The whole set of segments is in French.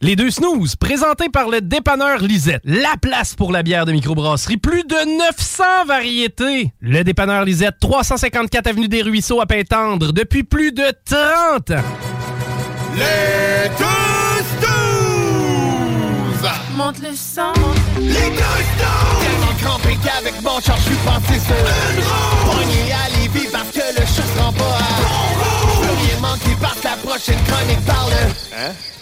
Les deux snooze, présentés par le dépanneur Lisette. La place pour la bière de microbrasserie. Plus de 900 variétés. Le dépanneur Lisette, 354 Avenue des Ruisseaux à Pintendre, depuis plus de 30 ans. Les deux snooze! Monte le sang. Les deux snooze! Tellement crampé qu'avec mon char, je suis passé sur une roue. Pogné à Lévis parce que le chat se rend pas à Je veux rien manquer parce que la prochaine chronique parle. Hein?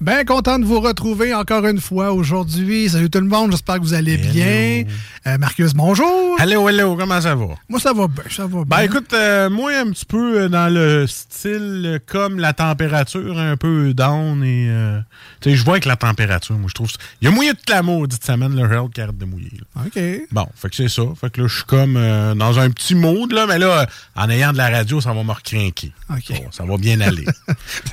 Bien content de vous retrouver encore une fois aujourd'hui. Salut tout le monde, j'espère que vous allez bien. Euh, Marcus, bonjour. Hello, hello, comment ça va? Moi, ça va bien, ça va bien. Ben écoute, euh, moi un petit peu euh, dans le style euh, comme la température, un peu down et euh, tu sais, je vois avec la température, moi je trouve. ça- Il y a mouillé toute la maudite semaine, le Herald qui arrête de mouiller. là. OK. Bon, fait que c'est ça. Fait que là, je suis comme dans un petit mood, là, mais là, en ayant de la radio, ça va me recrinquer. OK. Bon, ça va bien aller.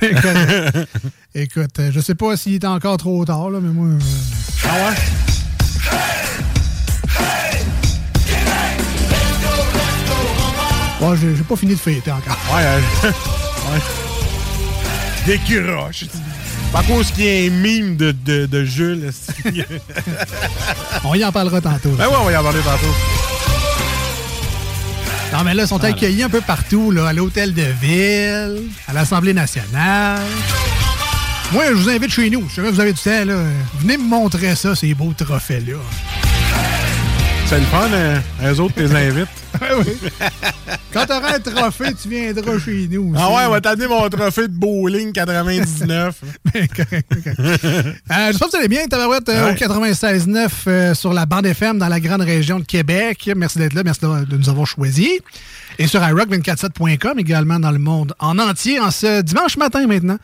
Écoute, euh, je sais pas s'il est encore trop tard, là, mais moi. euh, ah ouais? ouais, j'ai j'ai pas fini de fêter encore. Ouais, euh, ouais. Décroche. Par cause qu'il y a un mime de, de, de Jules. On y en parlera tantôt. ben ouais, on va y en parler tantôt. Non, mais là, ils sont accueillis un peu partout, là, à l'hôtel de ville, à l'Assemblée nationale. Moi, je vous invite chez nous. Je sais si vous avez du temps, là. Venez me montrer ça, ces beaux trophées-là. C'est le fun, hein? eux autres, les invites. Quand tu auras un trophée, tu viendras chez nous. Ah aussi. ouais, on va t'amener mon trophée de bowling 99. Ben, correct, correct. Euh, J'espère que vous allez bien, Tabarouette, euh, Ouais. au 96.9 euh, sur la bande FM dans la grande région de Québec. Merci d'être là, merci de, de nous avoir choisis. Et sur iRock247.com également dans le monde en entier, en ce dimanche matin maintenant.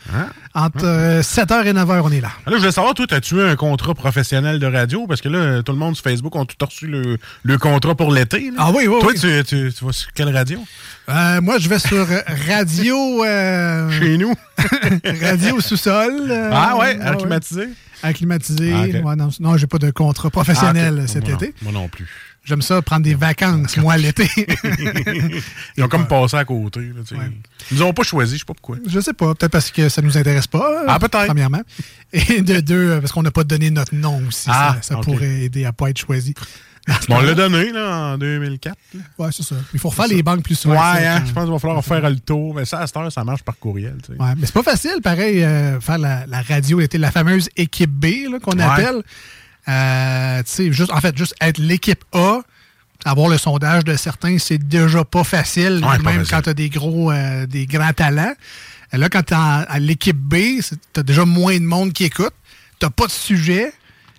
Entre euh, 7h et 9h, on est là. Ah, Là, je voulais savoir, toi, as-tu un contrat professionnel de radio? Parce que là, tout le monde sur Facebook ont tout reçu le, le contrat pour l'été. Ah oui, oui, Toi, oui. Tu, tu, tu vas sur quelle radio? Euh, moi, je vais sur Radio... euh, Chez nous. radio sous-sol. euh, ah ouais, ah acclimatisé? Acclimatisé. Ah. Ouais, non, non j'ai pas de contrat professionnel Ah, cet Moi été. non, moi non plus. J'aime ça, prendre des vacances, moi, l'été. Ils ont comme passé à côté. là, tu sais. Ils nous ont pas choisi, je sais pas pourquoi. Je sais pas, peut-être parce que ça nous intéresse pas. Ah, peut-être. Premièrement. Et de deux, parce qu'on n'a pas donné notre nom aussi. Ah, ça pourrait aider à pas être choisi. Bon, on l'a donné là, en 2004. là. Ouais, c'est ça. Il faut refaire les banques plus souvent. Ouais, hein, je pense qu'il va falloir faire le tour. Mais ça, à cette heure, ça marche par courriel. tu sais. Ouais, mais c'est pas facile, pareil, euh, faire la, la radio, l'été, la fameuse équipe B qu'on Ouais. appelle. Euh, juste, en fait, juste être l'équipe A, avoir le sondage de certains, c'est déjà pas facile, Ouais, pas même facile. quand tu as des gros, euh, des grands talents. Et là, quand tu à l'équipe B, tu as déjà moins de monde qui écoute, tu pas de sujet.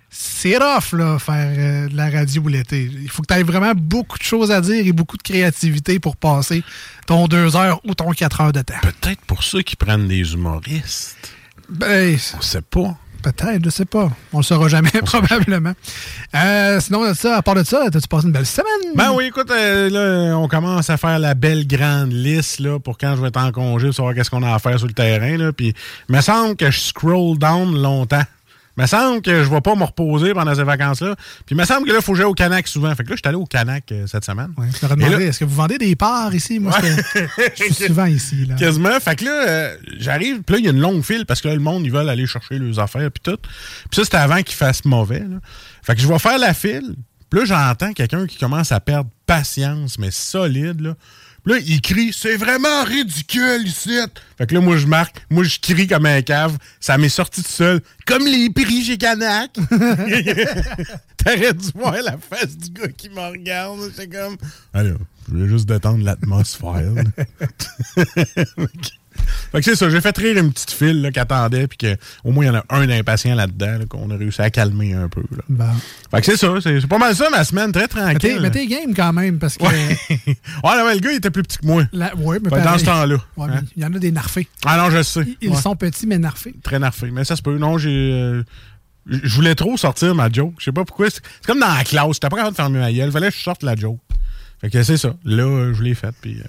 C'est rough, là, faire euh, de la radio l'été. Il faut que tu aies vraiment beaucoup de choses à dire et beaucoup de créativité pour passer ton deux heures ou ton quatre heures de temps. Peut-être pour ceux qui prennent des humoristes. Ben, On sait pas. Peut-être, je sais pas. On le saura jamais, probablement. Euh, sinon, ça, à part de ça, as-tu passé une belle semaine? Ben oui, écoute, euh, là, on commence à faire la belle grande liste là, pour quand je vais être en congé, pour savoir qu'est-ce qu'on a à faire sur le terrain. Là, puis, il me semble que je scroll down longtemps. Il me semble que je vais pas me reposer pendant ces vacances-là. Puis il me semble que là, il faut que j'aille au Canac souvent. Fait que là, je suis allé au Canac euh, cette semaine. Ouais, je t'aurais demandé, est-ce que vous vendez des parts ici? Moi, je suis souvent ici. Là. Quasiment. Fait que là, euh, j'arrive, puis là, il y a une longue file parce que là, le monde, ils veulent aller chercher leurs affaires, puis tout. Puis ça, c'était avant qu'il fasse mauvais. Là. Fait que je vais faire la file. Puis là, j'entends quelqu'un qui commence à perdre patience, mais solide, là. Là, il crie, c'est vraiment ridicule ici. Fait que là, moi, je marque, moi, je crie comme un cave. Ça m'est sorti tout seul, comme les prix chez Canac. T'aurais dû voir la face du gars qui me regarde. C'est comme, alors, je voulais juste détendre l'atmosphère. Fait que c'est ça, j'ai fait rire une petite file là, qui attendait, puis qu'au moins il y en a un impatient là-dedans, là, qu'on a réussi à calmer un peu. Là. Bon. Fait que c'est ça, c'est pas mal ça ma semaine, très tranquille. mais t'es game quand même, parce que. Ouais. ouais, là, ouais, le gars il était plus petit que moi. la- ouais, mais dans ce temps-là. Ouais, hein? Il y en a des narfés. Ah non, je sais. Ils, sont petits, mais narfés. Très narfé. Mais ça se peut. Non, j'ai. euh, je voulais trop sortir ma joke. Je sais pas pourquoi. C'est c'est comme dans la classe. J'étais pas capable de fermer ma gueule. Fallait que je sorte la joke. Fait que c'est ça. Là, euh, je l'ai faite. Puis. euh,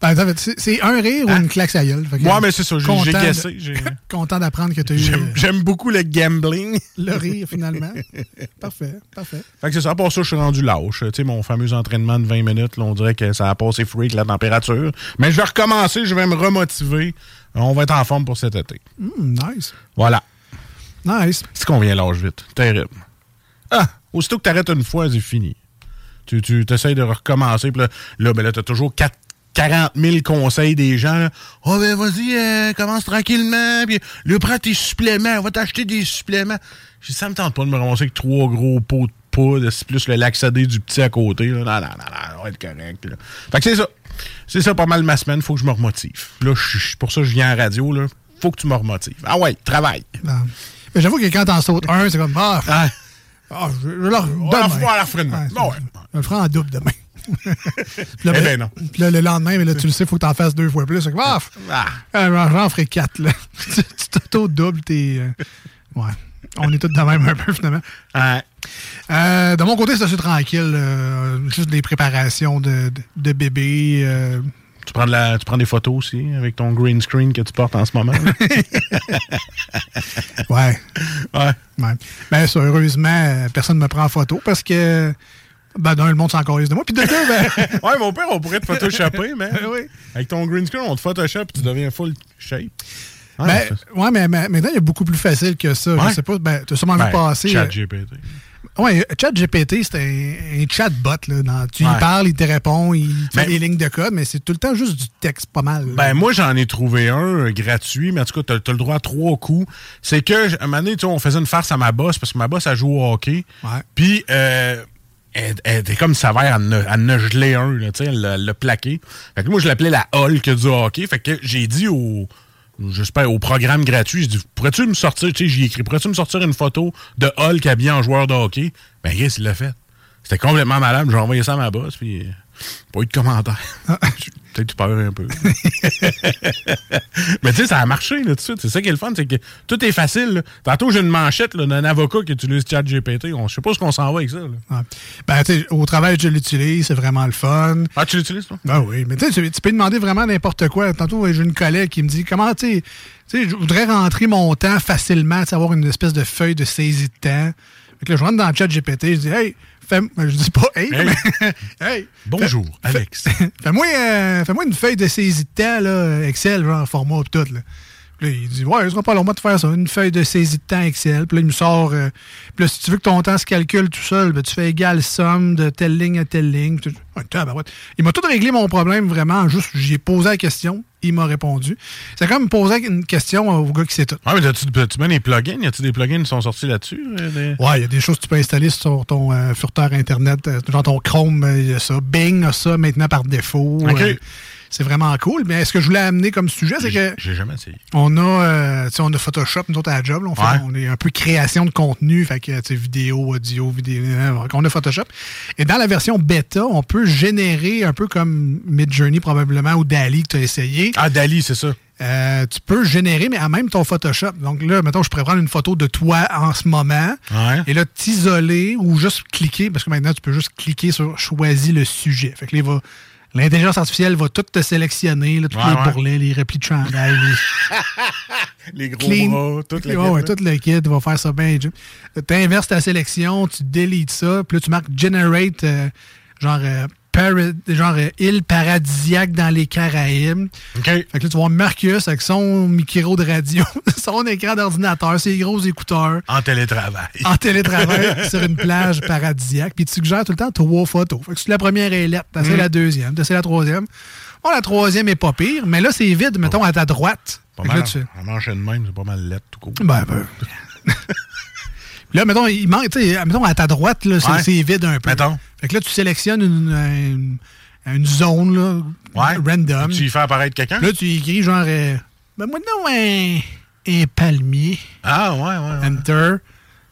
Ben, fait- c'est, un rire ou Hein? une claque à gueule? Fait Ouais, mais c'est ça. J'ai guessé. Content d'apprendre que tu as eu J'aime euh, j'aime beaucoup le gambling. le rire finalement. parfait, parfait. Fait que c'est ça. Pour ça, je suis rendu lâche. Tu sais, mon fameux entraînement de 20 minutes, là, on dirait que ça a passé freak la température. Mais je vais recommencer, je vais me remotiver. On va être en forme pour cet été. Hmm, nice. Voilà. Nice. C'est qu'on vient l'âge vite. Terrible. Ah! Aussitôt que t'arrêtes une fois, c'est fini. Tu, tu essaies de recommencer, puis là, là, ben là t'as toujours quatre- 40 000 conseils des gens. là. Oh, ben vas-y, euh, commence tranquillement, puis là, prends tes suppléments, on va t'acheter des suppléments. Dit, ça me tente pas de me ramasser avec trois gros pots de poudre, c'est plus le laxadé du petit à côté. Là. Non, non, non, non, on va être correct. Là. Fait que c'est ça. C'est ça pas mal ma semaine, faut que je me remotive. Là, je pour ça, je viens la radio, là. Faut que tu me remotives. Ah ouais, travaille. Mais j'avoue que quand t'en sautes un, c'est comme. Ah, Ah. Ah, je, je leur On la fera- la fera demain. Ouais, Bon, ouais. Je le ferai en double demain. Puis là, Eh ben non. Puis là, le lendemain, mais là, tu le sais, il faut que t'en fasses deux fois plus. Comme, ah, Ah. j'en ferai quatre, là. tu tu t'auto-doubles, t'es. euh, Ouais. On est tous de même un peu, finalement. Ouais. Euh, de mon côté, c'est assez tranquille. euh, juste des préparations de, de, de bébé. euh, Tu prends, de la, tu prends des photos aussi avec ton green screen que tu portes en ce moment? ouais. ouais. ouais. Ben, ça, heureusement, personne ne me prend en photo parce que. Ben, d'un, le monde s'en de moi. Puis de deux, ben. ouais, mon père, on pourrait te photoshopper, mais oui. avec ton green screen, on te photoshop et tu deviens full shape. Ouais, Ben, c'est- ouais, mais, mais maintenant, il y a beaucoup plus facile que ça. Ouais. Je sais pas, ben, tu as sûrement ben, vu passer. Chat euh, GPT. Ouais, ChatGPT, c'est un, un chatbot. Là, dans- tu Ouais. parles, il te répond, il te fait Ben- des lignes de code, mais c'est tout le temps juste du texte, pas mal. là. Ben, moi, j'en ai trouvé un euh, gratuit, mais en tout cas, t'as as le droit à trois coups. C'est que, j- un moment donné, tu on faisait une farce à ma boss, parce que ma boss, elle joue au hockey. Puis, euh, elle, elle était comme sévère à ne, à ne geler un, là, tu elle l'a plaqué. Fait que moi, je l'appelais la Hulk du hockey. Fait que j'ai dit au, j'espère, au programme gratuit, j'ai dit, pourrais-tu me sortir, tu sais, j'ai écrit, pourrais-tu me sortir une photo de Hulk habillé en joueur de hockey? Ben, yes, il l'a fait. C'était complètement malade. J'ai envoyé ça à ma boss, puis euh, pas eu de commentaires. J'ai Peut-être eu peur un peu. Mais tu sais, ça a marché, là, tout de suite. C'est ça qui est le fun, c'est que tout est facile. là. Tantôt, j'ai une manchette d'un avocat qui utilise ChatGPT. On- Je sais pas ce qu'on s'en va avec ça. Ben, tu sais, au travail, je l'utilise, c'est vraiment le fun. Ah, tu l'utilises, toi? Ben oui, mais tu sais, tu- peux demander vraiment n'importe quoi. Tantôt, j'ai une collègue qui me dit comment, tu sais, je voudrais rentrer mon temps facilement, avoir une espèce de feuille de saisie de temps. Fait que là, je rentre dans le chat GPT, je dis, hey, fais, ben, je dis pas, hey, Hey. mais, hey, Bonjour, Alex. fais-moi euh, fais-moi une feuille de saisie de temps, là, Excel, genre, format, tout, là. Là, il dit, ouais, ce sera pas long moi de faire ça, une feuille de saisie de temps Excel. Puis là, il me sort, euh, puis là, si tu veux que ton temps se calcule tout seul, ben, tu fais égal somme de telle ligne à telle ligne. Puis Ah. Il m'a tout réglé mon problème, vraiment, juste, j'ai posé la question, il m'a répondu. C'est comme poser une question au gars qui sait tout. Ah, mais tu, mets des plugins? Y a-tu des plugins qui sont sortis là-dessus? euh, des- Ouais, il y a des choses que tu peux installer sur ton euh, furteur Internet. euh, genre ton Chrome, il y a ça. Bing a ça maintenant par défaut. OK. Euh, c'est vraiment cool. Mais ce que je voulais amener comme sujet, c'est que J'ai jamais essayé. on a, euh, tu sais, on a Photoshop, nous autres à la job. là, on, fait- Ouais. on est un peu création de contenu, fait que, tu sais, vidéo, audio, vidéo. on a Photoshop. Et dans la version bêta, on peut générer un peu comme Midjourney probablement ou Dali que tu as essayé. Ah, Dali, c'est ça. euh, tu peux générer, mais à même ton Photoshop. Donc là, mettons, je pourrais prendre une photo de toi en ce moment Ouais. et là, t'isoler ou juste cliquer, parce que maintenant, tu peux juste cliquer sur choisis le sujet. Fait que là, il va- L'intelligence artificielle va tout te sélectionner, là, tous Ouais, les ouais. bourrelets, les replis de chandail, les, Les gros clean. bras, tout le Ouais, tout le kit va faire ça bien. Tu inverses ta sélection, tu délites ça, puis là, tu marques Generate, euh, genre, euh, genre île paradisiaque dans les Caraïbes. OK. Fait que là, tu voir Marcus avec son micro de radio, son écran d'ordinateur, ses gros écouteurs, En télétravail. en télétravail sur une plage paradisiaque, puis tu suggères tout le temps trois photos. Fait que si la première est lettre, Mm. t'essaies la deuxième, t'essaies la troisième. Bon, la troisième est pas pire, mais là, c'est vide, mettons, à ta droite. Pas que là, mal. tu En enchaîne même, c'est pas mal lettre tout court. ben, ben. Là, mettons, il manque, tu sais, mettons, à ta droite, là, c'est Ouais. c'est vide un peu. Mettons. Fait que là, tu sélectionnes une, une, une zone, là, Ouais. random. Tu y fais apparaître quelqu'un? Là, tu écris genre, euh, ben, moi, non, un, un palmier. Ah, ouais, ouais. Enter.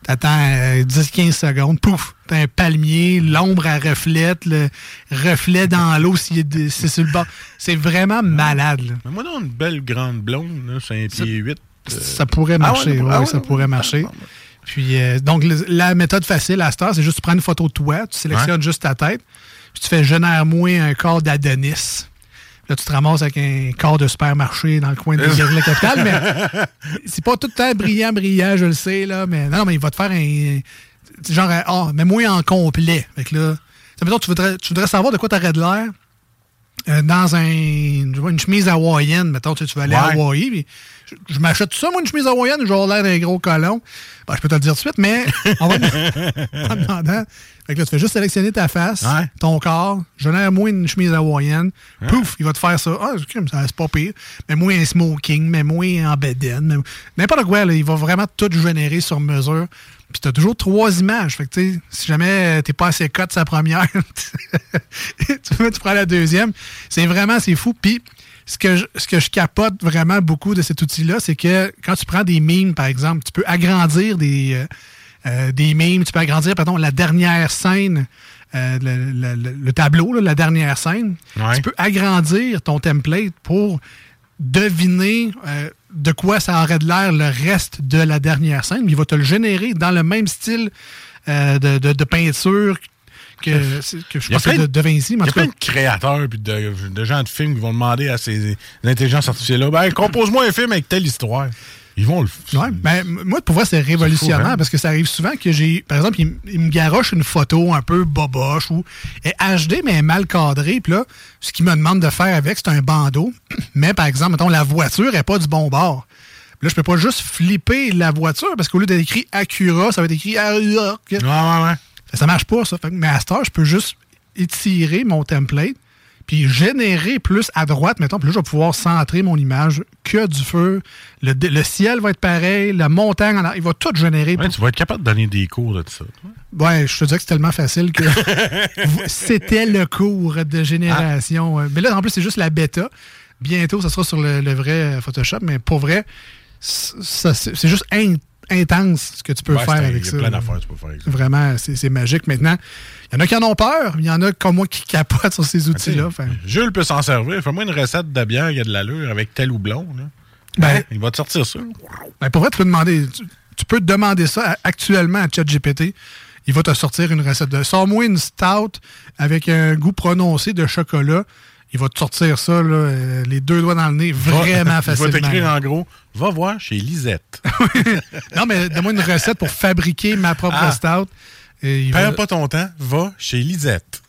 T'attends euh, 10-15 secondes. Pouf! T'as un palmier, l'ombre, elle reflète, le reflet dans l'eau de- c'est sur le bord. C'est vraiment malade, là. Mais moi, non, une belle grande blonde, là, 5 pieds 8. Ça pourrait Ah ouais, marcher, ah ouais, ouais, ça ouais, pourrait marcher. Puis, euh, donc, le- la méthode facile à cette heure, c'est juste tu prends une photo de toi, tu sélectionnes juste ta tête, puis tu fais génère-moi un corps d'Adonis. Là, tu te ramasses avec un corps de supermarché dans le coin de la capitale, mais c'est pas tout le temps brillant, brillant, je le sais, là, mais non, non, mais il va te faire un. Genre, ah, mais moi en complet. Fait que là, tu sais, mettons, tu voudrais, tu voudrais savoir de quoi t'aurais de l'air euh, dans un, une chemise hawaïenne, mettons, tu, sais, tu vas aller à. Hawaï, puis je, je m'achète ça, moi, une chemise hawaïenne, je avoir l'air d'un gros colon. Ben, je peux te le dire tout de suite, mais on va en demandant. Fait que là, tu fais juste sélectionner ta face, Ouais. ton corps, génère-moi une chemise hawaïenne, pouf, il va te faire ça. Ah, c'est pas pire. Mais moi, un smoking, mais moi, en bedaine, n'importe quoi, là, il va vraiment tout générer sur mesure. Puis t'as toujours trois images. Fait que, si jamais t'es pas assez cote sa première, tu, tu prends la deuxième. C'est vraiment, c'est fou. Puis ce que, je, ce que je capote vraiment beaucoup de cet outil-là, c'est que quand tu prends des mimes, par exemple, tu peux agrandir des, euh, euh, des mimes, tu peux agrandir, pardon, la dernière scène, euh, le, le- le- le tableau, là, la dernière scène. Ouais. Tu peux agrandir ton template pour deviner euh, de quoi ça aurait de l'air le reste de la dernière scène. Il va te le générer dans le même style euh, de, de- de peinture que, que je plein de, Vinci. Il y a plein de créateurs et de, de gens de films qui vont demander à ces intelligences artificielles-là ben, compose-moi un film avec telle histoire. Ils vont le faire. Ouais, ben, moi, pour voir, c'est révolutionnaire fou, hein? parce que ça arrive souvent que j'ai. Par exemple, il, m- il me garoche une photo un peu boboche ou est HD, mais elle est mal cadrée. Puis là, ce qu'il me demande de faire avec, c'est un bandeau. Mais par exemple, mettons, la voiture n'est pas du bon bord. Là, je peux pas juste flipper la voiture parce qu'au lieu d'être écrit Acura, ça va être écrit Acura. Ouais, ouais, ouais. Ça marche pas, ça. Fait que, mais à cette heure, je peux juste étirer mon template, puis générer plus à droite, mettons, puis là, je vais pouvoir centrer mon image que du feu. Le, le ciel va être pareil, la montagne, il va tout générer. Ouais, tu vas être capable de donner des cours de ça. Ouais, je te dis que c'est tellement facile que c'était le cours de génération. Mais là, en plus, c'est juste la bêta. Bientôt, ça sera sur le, le vrai Photoshop, mais pour vrai, c'est juste in- intense ce que tu peux Ouais, faire avec Il y ça. plein d'affaires tu peux faire avec ça. Vraiment, c'est magique maintenant. Il y en a qui en ont peur, il y en a comme moi qui capotent sur ces outils-là. Fait- Jules peut s'en servir. Fais-moi une recette de bière qui a de l'allure avec tel ou blond. Là. Ben- il va te sortir ça. Ben, pour vrai, tu peux demander, tu, tu peux demander ça à- actuellement à ChatGPT. Il va te sortir une recette de. Sors-moi une stout avec un goût prononcé de chocolat. Il va te sortir ça, là, euh, les deux doigts dans le nez, vraiment Il va facilement. t'écrire en gros Va voir chez Lisette. Non, mais donne-moi une recette pour fabriquer ma propre Ah. stout. Et Perds va- pas ton temps, va chez Lisette.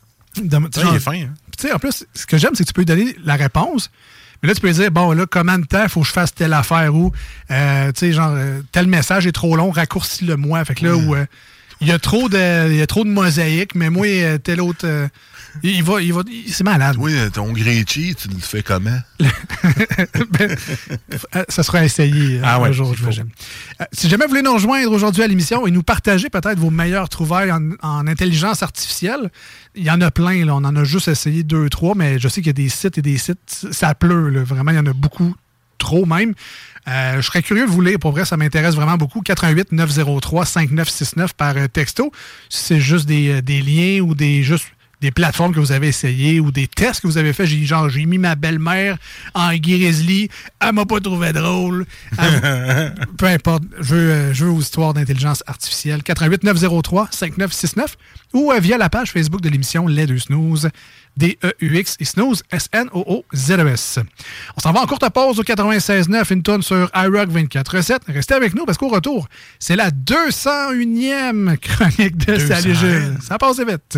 donne- Ça, genre- il est fin. Hein? En plus, ce que j'aime, c'est que tu peux lui donner la réponse. Mais là, tu peux lui dire, bon, là, combien de temps il faut que je fasse telle affaire ou, euh, tu sais, genre, euh, tel message est trop long, raccourcis-le moi. Fait que là, où euh, il y a trop de, il y a trop de mosaïques, mais moi, tel autre, euh, il va, il va, il- c'est malade. Oui, ton cheese, tu le fais comment? Ben, euh, ça sera essayé euh, Ah ouais, un jour, j'imagine. Euh, si jamais vous voulez nous rejoindre aujourd'hui à l'émission et nous partager peut-être vos meilleures trouvailles en, en intelligence artificielle, il y en a plein. Là. On en a juste essayé deux, trois, mais je sais qu'il y a des sites et des sites. Ça pleut. là. Vraiment, il y en a beaucoup, trop même. Euh, je serais curieux de vous lire. Pour vrai, ça m'intéresse vraiment beaucoup. 88 903 5969 par texto. Si c'est juste des, des liens ou des juste des plateformes que vous avez essayées ou des tests que vous avez fait. J'ai genre j'ai mis ma belle-mère en grizzly, elle m'a pas trouvé drôle. Elle- peu importe, je veux, euh, je veux aux histoires d'intelligence artificielle. 88 903 5969 ou euh, via la page Facebook de l'émission Les Deux Snooze, D-E-U-X et Snooze, S-N-O-O-Z-E-S. On s'en va en courte pause au 96.9, une tonne sur iRock 24.7. Restez avec nous parce qu'au retour, c'est la 201e chronique de 201. Salut. Ça passe vite.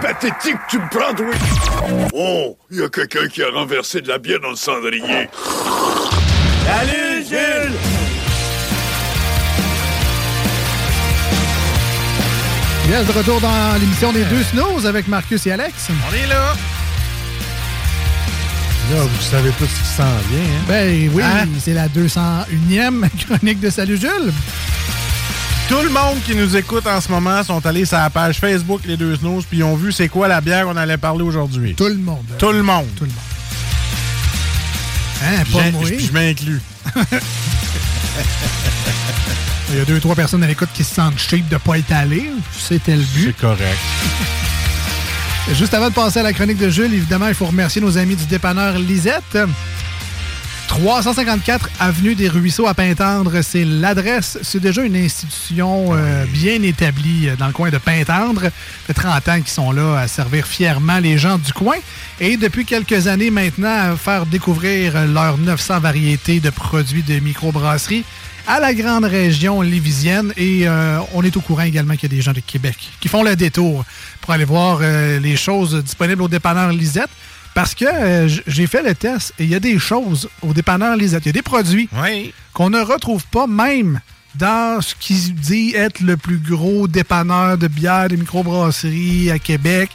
Pathétique tu me prends, oui? Oh, il y a quelqu'un qui a renversé de la bière dans le cendrier. Salut Jules! Yes, de retour dans l'émission des deux snooze avec Marcus et Alex. On est là. Là, vous savez tout ce qui s'en vient. Hein? Ben oui, Hein? c'est la 201e chronique de Salut Jules. Tout le monde qui nous écoute en ce moment sont allés sur la page Facebook Les Deux Snooze puis ils ont vu c'est quoi la bière qu'on allait parler aujourd'hui. Tout le monde. Tout le monde. Tout le monde. Hein, pas moi. Je m'inclus. Il y a deux, trois personnes à l'écoute qui se sentent cheap de ne pas être allées. C'était le but. C'est correct. Juste avant de passer à la chronique de Jules, évidemment, il faut remercier nos amis du dépanneur Lisette. 354 Avenue des Ruisseaux à Pintendre, c'est l'adresse. C'est déjà une institution euh, bien établie euh, dans le coin de Pintendre. Ça fait 30 ans qu'ils sont là à servir fièrement les gens du coin. Et depuis quelques années maintenant, à faire découvrir leurs 900 variétés de produits de microbrasserie à la grande région lévisienne. Et euh, on est au courant également qu'il y a des gens de Québec qui font le détour pour aller voir les choses disponibles au dépanneur Lisette. Parce que euh, j'ai fait le test et il y a des choses au dépanneur Lisette. Il y a des produits qu'on ne retrouve pas même dans ce qui dit être le plus gros dépanneur de bière de microbrasserie à Québec.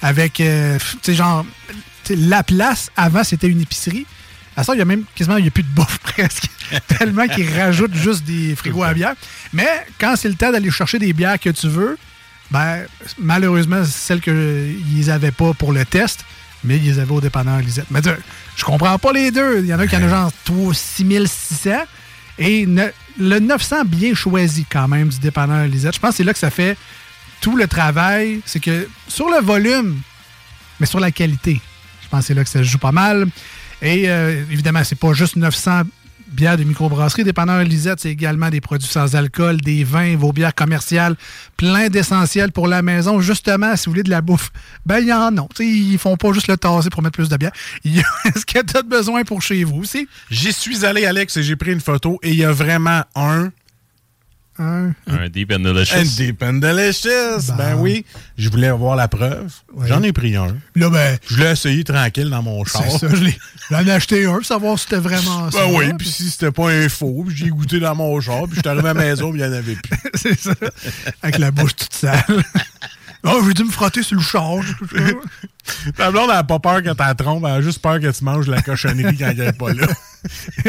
Avec, euh, tu sais, genre, la place, avant, c'était une épicerie. À ça, il y a même quasiment, il n'y a plus de bouffe presque. Tellement qu'ils rajoutent juste des frigos à bière. Mais quand c'est le temps d'aller chercher des bières que tu veux, ben, malheureusement, celles qu'ils n'avaient pas pour le test, mais ils avaient au dépanneur Lisette. Mais sais, je comprends pas les deux. Il y en a qui en ont genre 3 6600 et le 900 bien choisi quand même du dépanneur Lisette. Je pense que c'est là que ça fait tout le travail. C'est que sur le volume, mais sur la qualité, je pense que c'est là que ça joue pas mal. Et euh, évidemment, c'est pas juste 900 bières de microbrasserie. Dépanneur Lisette, c'est également des produits sans alcool, des vins, vos bières commerciales, plein d'essentiels pour la maison. Justement, si vous voulez de la bouffe, ben il y en a. Tu sais, ils font pas juste le tasser pour mettre plus de bière. Il y a ce que besoin pour chez vous aussi? J'y suis allé, Alex, et j'ai pris une photo et il y a vraiment un Un. Un Deep and Delicious. Un Deep and Delicious. Ben oui. Je voulais avoir la preuve. J'en ai pris un. Là, ben. Je l'ai essayé tranquille dans mon char. C'est ça, je l'ai- j'en ai acheté un pour savoir si c'était vraiment ça. Ben oui, puis si c'était pas un faux, puis j'ai goûté dans mon char, puis je suis arrivé à la maison, puis il n'y en avait plus. c'est ça. Avec la bouche toute sale. Oh, j'ai dû me frotter sur le char. Ta blonde, elle n'a pas peur que tu trompes, elle a juste peur que tu manges la cochonnerie quand elle n'est pas là.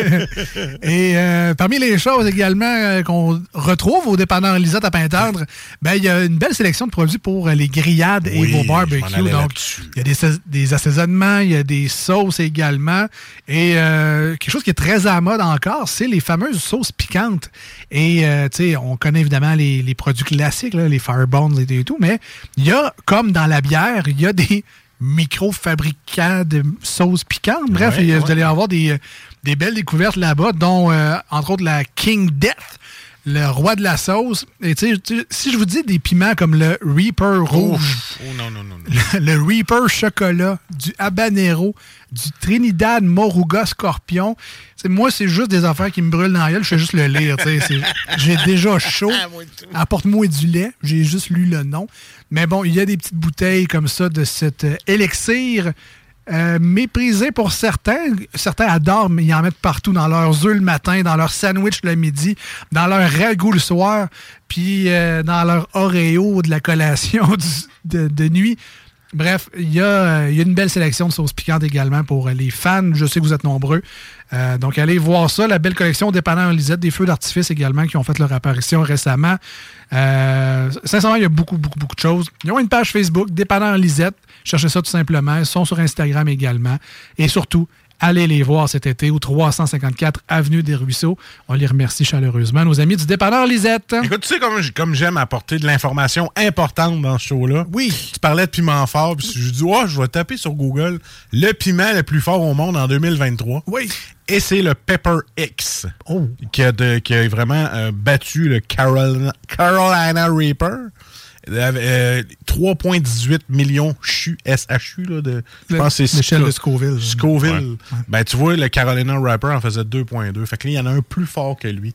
Et euh, parmi les choses également euh, qu'on retrouve au dépanneur Lisette à Pintendre, ben, il y a une belle sélection de produits pour euh, les grillades et vos barbecues. Donc, il y a des, sais- des assaisonnements, il y a des sauces également. Et quelque chose qui est très à la mode encore, c'est les fameuses sauces piquantes. Et, tu sais, on connaît évidemment les, les produits classiques, là, les Firebones et tout, mais il y a, comme dans la bière, il y a des micro-fabricants de sauces piquantes. Bref, Ouais, ouais. vous allez avoir des, des belles découvertes là-bas, dont, euh, entre autres, la King Death, le roi de la sauce. Et tu sais, tu- si je vous dis des piments comme le Reaper rouge, Oh non, non, non. non. le Reaper chocolat, du habanero, du Trinidad Moruga scorpion. C'est moi, c'est juste des affaires qui me brûlent dans la gueule. Je fais juste le lire. J'ai déjà chaud. Apporte-moi du lait. J'ai juste lu le nom. Mais bon, il y a des petites bouteilles comme ça de cet euh, élixir. Euh, méprisé pour certains. Certains adorent, mais ils en mettent partout dans leurs œufs le matin, dans leur sandwich le midi, dans leur ragoût le soir, puis euh, dans leur Oreo de la collation de nuit. Bref, il y, a, une belle sélection de sauces piquantes également pour les fans. Je sais que vous êtes nombreux. Euh, donc, allez voir ça. La belle collection dépendant en Lisette, des feux d'artifice également qui ont fait leur apparition récemment. Euh, sincèrement, il y a beaucoup, beaucoup, beaucoup de choses. Ils ont une page Facebook, dépendant en Lisette. Cherchez ça tout simplement. Ils sont sur Instagram également. Et surtout, allez les voir cet été au 354 Avenue des Ruisseaux. On les remercie chaleureusement, nos amis du dépanneur Lisette. Écoute, tu sais comme, j'aime apporter de l'information importante dans ce show-là? Oui. Tu parlais de piment fort, puis je dis, oh, je vais taper sur Google le piment le plus fort au monde en 2023. Oui. Et c'est le Pepper X, Oh. qui, a de- qui a vraiment euh, battu le Carolina, Carolina Reaper. Euh, 3,18 millions CHU, SHU, là, de, je Le- pense c'est l'échelle de Scoville. Scoville. Ben, tu vois, le Carolina Reaper en faisait 2,2. Fait que là, il y en a un plus fort que lui.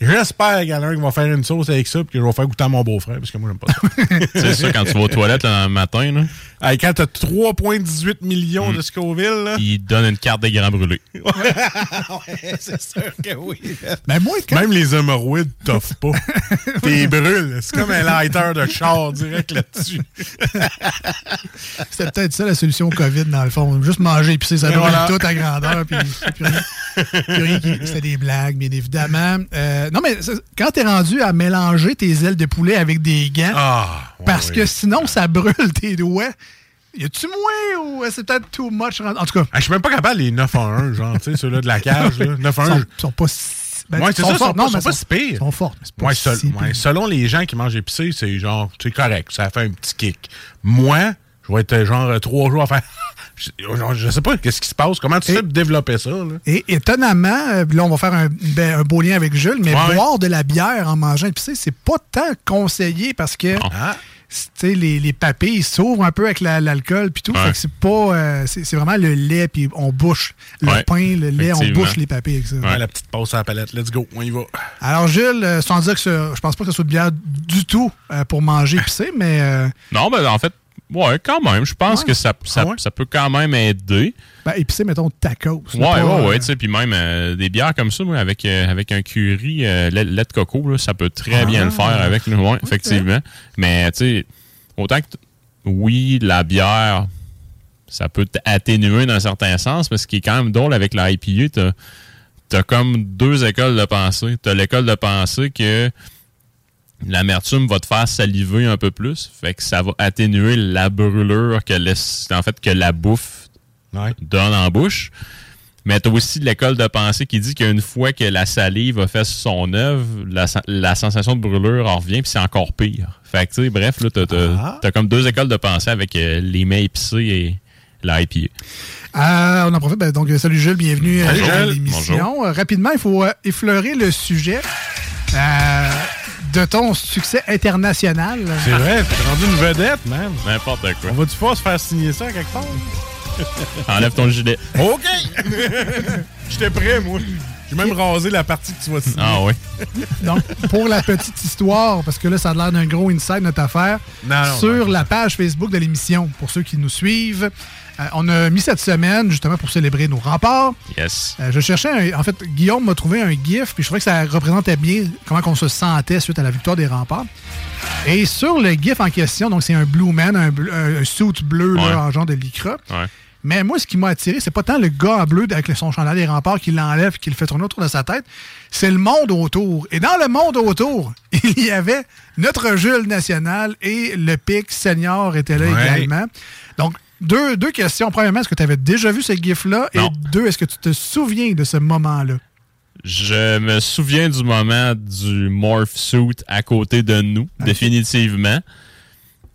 J'espère qu'il y en a un qui va faire une sauce avec ça puis que je vais faire goûter à mon beau-frère parce que moi, j'aime pas ça. C'est ça, quand tu vas aux toilettes le matin, là, Hey, quand t'as 3,18 millions Mm. de Scoville, là. il donne une carte des grands brûlés. ouais, c'est sûr que oui. Ben moi, quand- Même les hémorroïdes t'offrent pas. T'es brûles. C'est comme un lighter de char direct là-dessus. C'était peut-être ça la solution au COVID, dans le fond. Juste manger épicé, ça donne voilà. tout à grandeur. Puis, puis rien- puis rien qui- C'était des blagues, bien évidemment. Euh, non, mais quand t'es rendu à mélanger tes ailes de poulet avec des gants, Ah, ouais, parce que sinon, ça brûle tes doigts. Y a-tu moins ou c'est peut-être too much? En tout cas, Ah, je suis même pas capable les 9 en 1, genre, tu sais, ceux-là de la cage. Là. 9 en ils 1. sont, sont pas si. ben, ouais, ils c'est ça, ils sont, pas, Non, sont mais pas si pires. Ils sont forts, mais c'est pas Ouais, si seul- pire. ouais, selon les gens qui mangent épicé, c'est genre, c'est correct, ça fait un petit kick. Moi, je vais être genre euh, trois jours à faire. je, je sais pas qu'est-ce qui se passe, comment tu fais pour développer ça. Là? Et étonnamment, euh, là, on va faire un, ben, un beau lien avec Jules, mais Ouais. boire de la bière en mangeant épicé, c'est pas tant conseillé parce que Ah. C- tu sais, les, les papilles s'ouvrent un peu avec la- l'alcool puis tout. Ouais. Fait que c'est pas. euh, c'est c'est vraiment le lait, puis on bouche le Ouais, pain, le lait, on bouche les papilles avec ça. Ouais, la petite pause à la palette, let's go, on y va. Alors, Jules, euh, sans dire que je pense pas que ce soit de bière du tout euh, pour manger épicé, mais. euh, Non, ben en fait, ouais, quand même. Je pense Ouais. que ça, ça, Ah ouais? ça peut quand même aider. ben, épicé, mettons, tacos. Ouais, pas, ouais, ouais, euh, tu sais, puis même euh, des bières comme ça, moi, avec, euh, avec un curry, euh, lait, lait de coco, là, ça peut très Ah. bien le faire avec, ouais, effectivement. Mais, tu sais, autant que, oui, la bière, ça peut t'atténuer dans un certain sens, mais ce qui est quand même drôle avec la IPA, t'as t'as comme deux écoles de pensée. T'as l'école de pensée que l'amertume va te faire saliver un peu plus, fait que ça va atténuer la brûlure que laisse, en fait, que la bouffe donne en bouche. Mais tu as aussi l'école de pensée qui dit qu'une fois que la salive a fait son œuvre, la, sen- la sensation de brûlure en revient, puis c'est encore pire. Fait que, tu sais, bref, là, t'as, t'as comme deux écoles de pensée avec euh, les mets épicés et l'IPA. Euh, on en profite. Ben, donc, euh, salut Jules, bienvenue Salut, à l'émission. Bonjour. Rapidement, il faut euh, effleurer le sujet euh, de ton succès international. C'est vrai, t'es rendu une vedette, man. N'importe quoi. On va-tu pas se faire signer ça quelque part? Enlève ton gilet. OK! J'étais prêt, moi. J'ai même rasé la partie que tu vas signer. Ah oui. Donc, pour la petite histoire, parce que là, ça a l'air d'un gros inside, notre affaire, Non, non, sur la page Facebook de l'émission, pour ceux qui nous suivent, euh, on a mis cette semaine, justement, pour célébrer nos remparts. Yes. Euh, je cherchais, un- en fait, Guillaume m'a trouvé un GIF, puis je trouvais que ça représentait bien comment on se sentait suite à la victoire des remparts. Et sur le GIF en question, donc c'est un Blue Man, un, bleu- un- un suit bleu là, en genre de lycra. Ouais. Mais moi, ce qui m'a attiré, c'est pas tant le gars en bleu avec son chandail des remparts qui l'enlève et qui le fait tourner autour de sa tête, c'est le monde autour. Et dans le monde autour, il y avait notre Jules national et le PIC senior était là Ouais. également. Donc, deux, deux questions. Premièrement, est-ce que tu avais déjà vu ce GIF-là? Et deux, est-ce que tu te souviens de ce moment-là? Je me souviens du moment du morph suit à côté de nous, définitivement.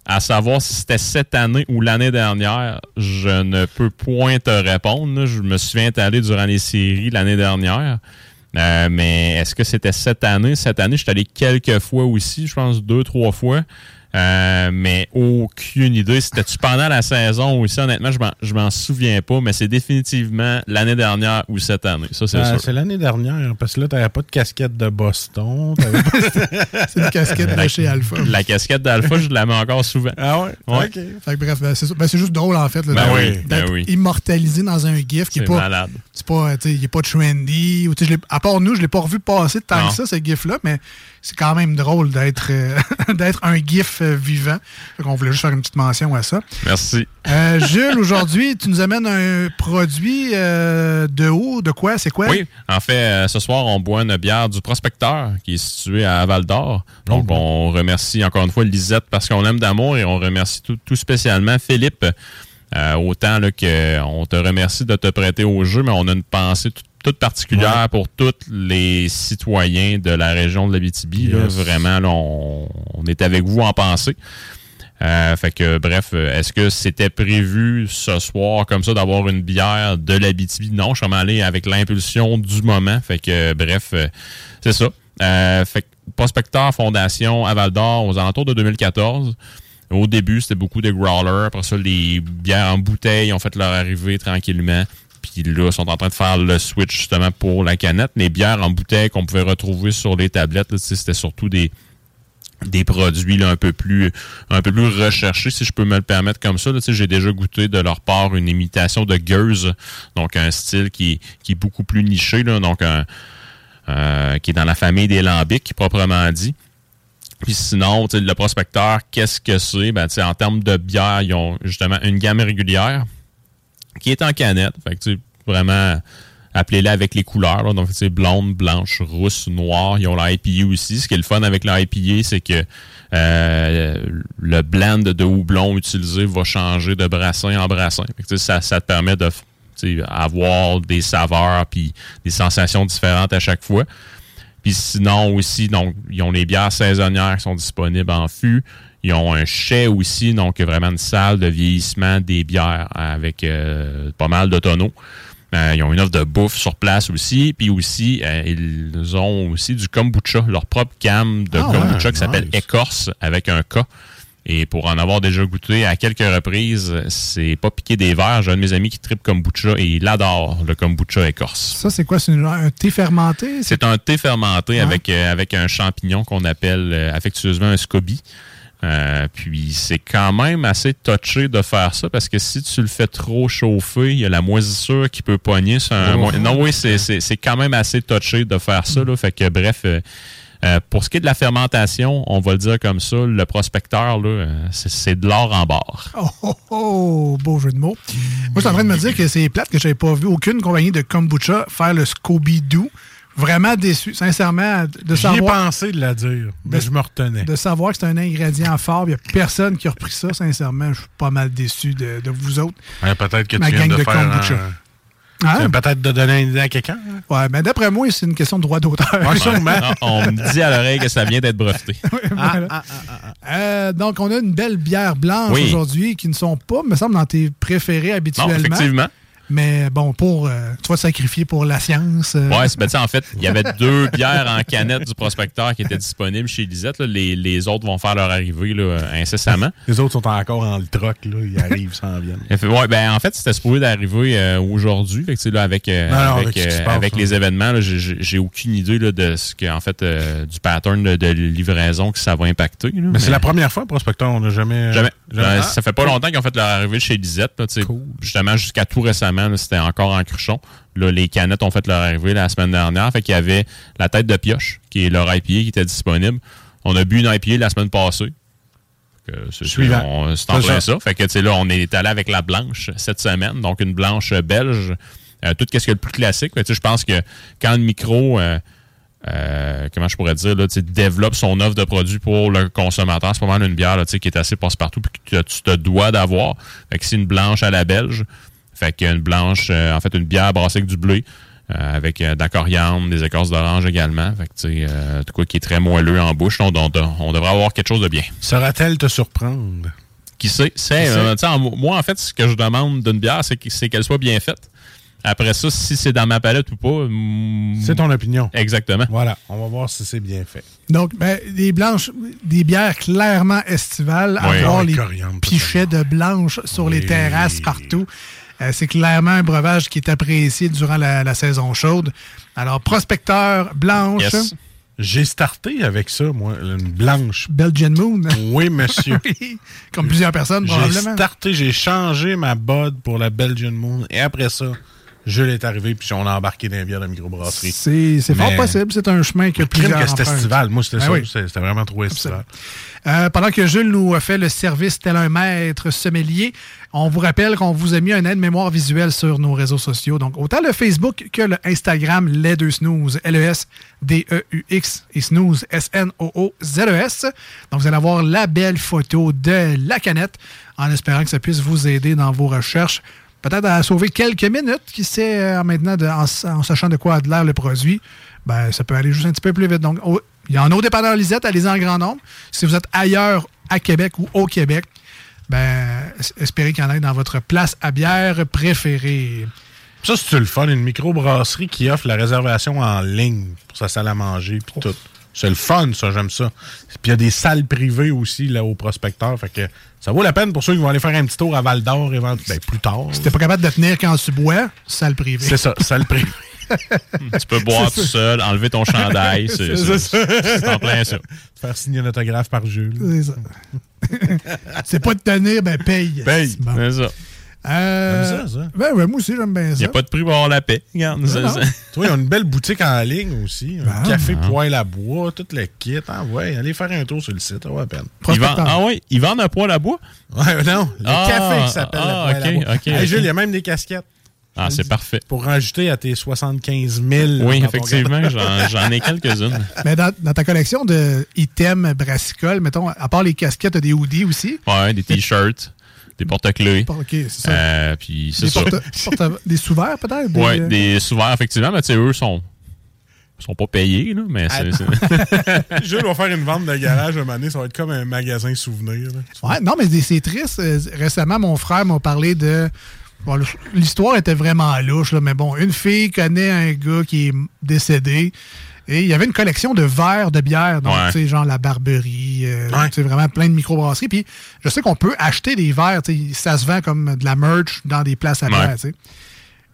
À savoir si c'était cette année ou l'année dernière, je ne peux point te répondre. Je me souviens être allé durant les séries l'année dernière. Euh, mais est-ce que c'était cette année? Cette année, je suis allé quelques fois aussi, je pense deux, trois fois. Euh, mais aucune idée. C'était-tu pendant la saison aussi? Honnêtement, je m'en- je m'en souviens pas, mais c'est définitivement l'année dernière ou cette année. Ça, c'est Euh, sûr. c'est l'année dernière, parce que là, t'avais pas de casquette de Boston. pas- C'est une casquette de chez Alpha. La casquette d'Alpha, je la mets encore souvent. Ah ouais? Ouais. OK. Fait que bref, ben, c'est ça. Ben, c'est juste drôle, en fait, Ben d'être- ben oui. immortalisé dans un GIF qui est pas... malade. C'est pas, il est pas trendy. Ou, à part nous, je l'ai pas revu passer tant que ça, ce GIF-là, mais c'est quand même drôle d'être euh, d'être un GIF euh, vivant. On voulait juste faire une petite mention à ça. Merci. Euh, Jules, aujourd'hui, tu nous amènes un produit euh, de où? De quoi? C'est quoi? Oui, en fait, ce soir, on boit une bière du Prospecteur qui est située à Val d'Or. Donc, on remercie encore une fois Lisette parce qu'on l'aime d'amour et on remercie tout, tout spécialement Philippe. Euh, autant là, que on te remercie de te prêter au jeu, mais on a une pensée toute, toute particulière pour tous les citoyens de la région de l'Abitibi. là. Yes. Vraiment, là, on, on est avec vous en pensée. Euh, fait que, bref, euh, est-ce que c'était prévu ce soir comme ça d'avoir une bière de l'Abitibi? Non, je suis allé avec l'impulsion du moment. Fait que, bref, euh, c'est ça. Euh, fait que Prospecteur Fondation à Val d'Or aux alentours de 2014. Au début, c'était beaucoup de growlers. Après ça, les bières en bouteille ont fait leur arrivée tranquillement. Puis là, ils sont en train de faire le switch justement pour la canette. Les bières en bouteille qu'on pouvait retrouver sur les tablettes, c'était surtout des, des produits là, un peu plus un peu plus recherchés, si je peux me le permettre comme ça. là. J'ai déjà goûté de leur part une imitation de Gueuse, donc un style qui, qui est beaucoup plus niché, là, donc euh, qui est dans la famille des lambics, proprement dit. Puis sinon, le prospecteur, qu'est-ce que c'est? Ben, en termes de bière, ils ont justement une gamme régulière qui est en canette. Fait que, tu vraiment, appelez-la avec les couleurs. Donc, tu sais, blonde, blanche, rousse, noire. Ils ont la IPA aussi. Ce qui est le fun avec la IPA, c'est que euh, le blend de houblon utilisé va changer de brassin en brassin. Fait que, ça, te permet de avoir des saveurs puis des sensations différentes à chaque fois. Puis sinon aussi, donc, ils ont les bières saisonnières qui sont disponibles en fût. Ils ont un chai aussi, donc vraiment une salle de vieillissement des bières avec euh, pas mal de tonneaux. Euh, ils ont une offre de bouffe sur place aussi. Puis aussi, euh, ils ont aussi du kombucha, leur propre cam de Ah ouais, kombucha qui s'appelle nice. Écorce avec un K. Et pour en avoir déjà goûté à quelques reprises, c'est pas piqué des verres. J'ai un de mes amis qui tripe kombucha et il adore le kombucha écorce. Ça, c'est quoi? C'est un thé fermenté? C'est un thé fermenté Ouais. avec, euh, avec un champignon qu'on appelle affectueusement un scoby. Euh, puis c'est quand même assez touché de faire ça parce que si tu le fais trop chauffer, il y a la moisissure qui peut pogner sur un. Oh. Non, oui, c'est- quand même assez touché de faire ça. Là. Fait que bref, euh, euh, pour ce qui est de la fermentation, on va le dire comme ça, le prospecteur, c'est de l'or en barre. Oh, oh, oh, beau jeu de mots. Moi, je suis en train de me dire que c'est plate que j'avais pas vu aucune compagnie de kombucha faire le Scooby-Doo. Vraiment déçu, sincèrement, de J'y ai savoir, pensé de la dire, mais De- je me retenais. de savoir que c'est un ingrédient fort. Il n'y a personne qui a repris ça, sincèrement. Je suis pas mal déçu de, de vous autres. Ouais, Peut-être que tu viens gang de, de faire kombucha. un- Hein? Peut-être de donner une idée à quelqu'un. hein? Ouais, mais d'après moi, c'est une question de droit d'auteur. Ouais, on me dit à l'oreille que ça vient d'être breveté. Voilà. Euh, donc, on a une belle bière blanche Oui. aujourd'hui qui ne sont pas, me semble, dans tes préférés Non, habituellement. effectivement. Mais bon, pour, euh, tu vas te sacrifier pour la science. euh, Ouais, c'est ben, en fait, il y avait deux bières en canette du prospecteur qui étaient disponibles chez Lisette. là. Les, les autres vont faire leur arrivée là, incessamment. Les autres sont encore en le troc, là. Ils arrivent, s'en viennent. Ouais, ben, en fait, c'était supposé d'arriver euh, aujourd'hui. Fait que, tu sais, là, avec, euh, Non, non, avec, avec euh, passe, avec hein. les événements, là, j'ai- aucune idée là, de ce que, en fait, euh, du pattern de, de livraison que ça va impacter. là. Mais c'est la première fois, Prospecteur. On n'a jamais. Jamais. jamais- Ah, ça fait pas longtemps qu'ils ont fait leur arrivée chez Lisette. sais. Justement, jusqu'à tout récemment, c'était encore en cruchon. Là, les canettes ont fait leur arrivée la semaine dernière. Fait qu'il y avait la tête de pioche, qui est leur IPA, qui était disponible. On a bu une IPA la semaine passée. C'est en plein ça. Fait que, tu sais, là, on est allé avec la blanche cette semaine. Donc, une blanche belge. Euh, tout ce qui est le plus classique. Je pense que quand le micro... euh, euh, comment je pourrais dire, là, développe son offre de produits pour le consommateur. C'est pas mal une bière là, qui est assez passe-partout puis que tu te dois d'avoir. Fait que c'est une blanche à la belge. Fait qu'il y a une blanche, euh, en fait, une bière brassée avec du blé, euh, avec euh, de la coriandre, des écorces d'orange également. Fait que, tu sais, euh, de quoi qui est très moelleux en bouche. On, on- on devrait avoir quelque chose de bien. Saura-t-elle te surprendre? Qui sait? C'est, euh, moi, en fait, ce que je demande d'une bière, c'est que- c'est qu'elle soit bien faite. Après ça, si c'est dans ma palette ou pas... mm, C'est ton opinion. Exactement. Voilà. On va voir si c'est bien fait. Donc, ben, des blanches, des bières clairement estivales, Oui. avoir les pichets de blanches sur les terrasses partout. Euh, c'est clairement un breuvage qui est apprécié durant la, la saison chaude. Alors, prospecteur blanche, Yes. J'ai starté avec ça, moi, une blanche. Belgian Moon. Oui, monsieur. Oui, Comme plusieurs personnes, J'ai probablement. starté, j'ai changé ma bod pour la Belgian Moon. Et après ça, Jules est arrivé, puis on a embarqué dans les bières de microbrasserie. C'est c'est fort possible. C'est un chemin que plusieurs que c'était estival. Moi, c'était Ben ça. oui. C'était vraiment trop estival. Euh, pendant que Jules nous a fait le service tel un maître sommelier, on vous rappelle qu'on vous a mis un aide-mémoire visuel sur nos réseaux sociaux. Donc, autant le Facebook que le Instagram, les deux snooze, L-E-S-D-E-U-X et snooze, S-N-O-O-Z-E-S. E Donc, vous allez avoir la belle photo de la canette en espérant que ça puisse vous aider dans vos recherches. Peut-être à sauver quelques minutes, qui sait, euh, maintenant, de- en, en sachant de quoi a de l'air le produit, ben, ça peut aller juste un petit peu plus vite. Donc, au- il y en a au dépanneur Lisette, allez-y en grand nombre. Si vous êtes ailleurs à Québec ou au Québec, ben, es- espérez qu'il y en ait dans votre place à bière préférée. Ça, c'est le fun. Une microbrasserie qui offre la réservation en ligne pour sa salle à manger puis tout? C'est le fun, ça, j'aime ça. Puis il y a des salles privées aussi là, au prospecteur. Fait que ça vaut la peine pour ceux qui vont aller faire un petit tour à Val d'Or éventuellement. Ben, plus tard. Si t'es pas capable de tenir quand tu bois, salle privée. C'est ça, salle privée. tu peux boire tout ça. seul, enlever ton chandail. C'est en plein ça. Faire signer un autographe par Jules. C'est ça. C'est pas de tenir, ben paye. Paye. Bon. C'est ça. Euh, ça, ça? Ben, ouais, moi aussi, j'aime bien Il ça. n'y a pas de prix pour avoir la paix. Regarde, ça- ça- Toi, ils ont une belle boutique en ligne aussi. Un Ben, café ah. poêle à bois, tout le kit. Ah ouais, allez faire un tour sur le site, ça vaut la peine. Ils vendent- ah oui, ils vendent un poêle à bois? Ouais, non, le Ah, café qui s'appelle ah, le poêle à bois. Hey. Jules, il y a même des casquettes. Ah, c'est parfait. Pour rajouter à tes 75 000. Oui, effectivement, j'en j'en ai quelques-unes. Mais dans, dans ta collection de items brassicoles, mettons, à part les casquettes, t'as des hoodies aussi? Ouais, des t-shirts, des porte-clés. Ok, c'est ça. Euh, puis c'est Des, ça. des sous-verts, peut-être? Des- Ouais, des sous-verts, effectivement, mais tu sais, eux sont, sont pas payés, là, mais c'est. c'est- Jules va faire une vente de garage un moment donné, ça va être comme un magasin souvenir. là. Ouais, non, mais c'est- triste. Euh, Récemment, mon frère m'a parlé de. bon, L'histoire était vraiment louche, là, mais bon, une fille connaît un gars qui est décédé. Et il y avait une collection de verres de bière, donc, Ouais. tu sais, genre la Barberie, euh, Ouais. tu sais, vraiment plein de microbrasseries. Puis, je sais qu'on peut acheter des verres, tu sais, ça se vend comme de la merch dans des places à bière, tu sais.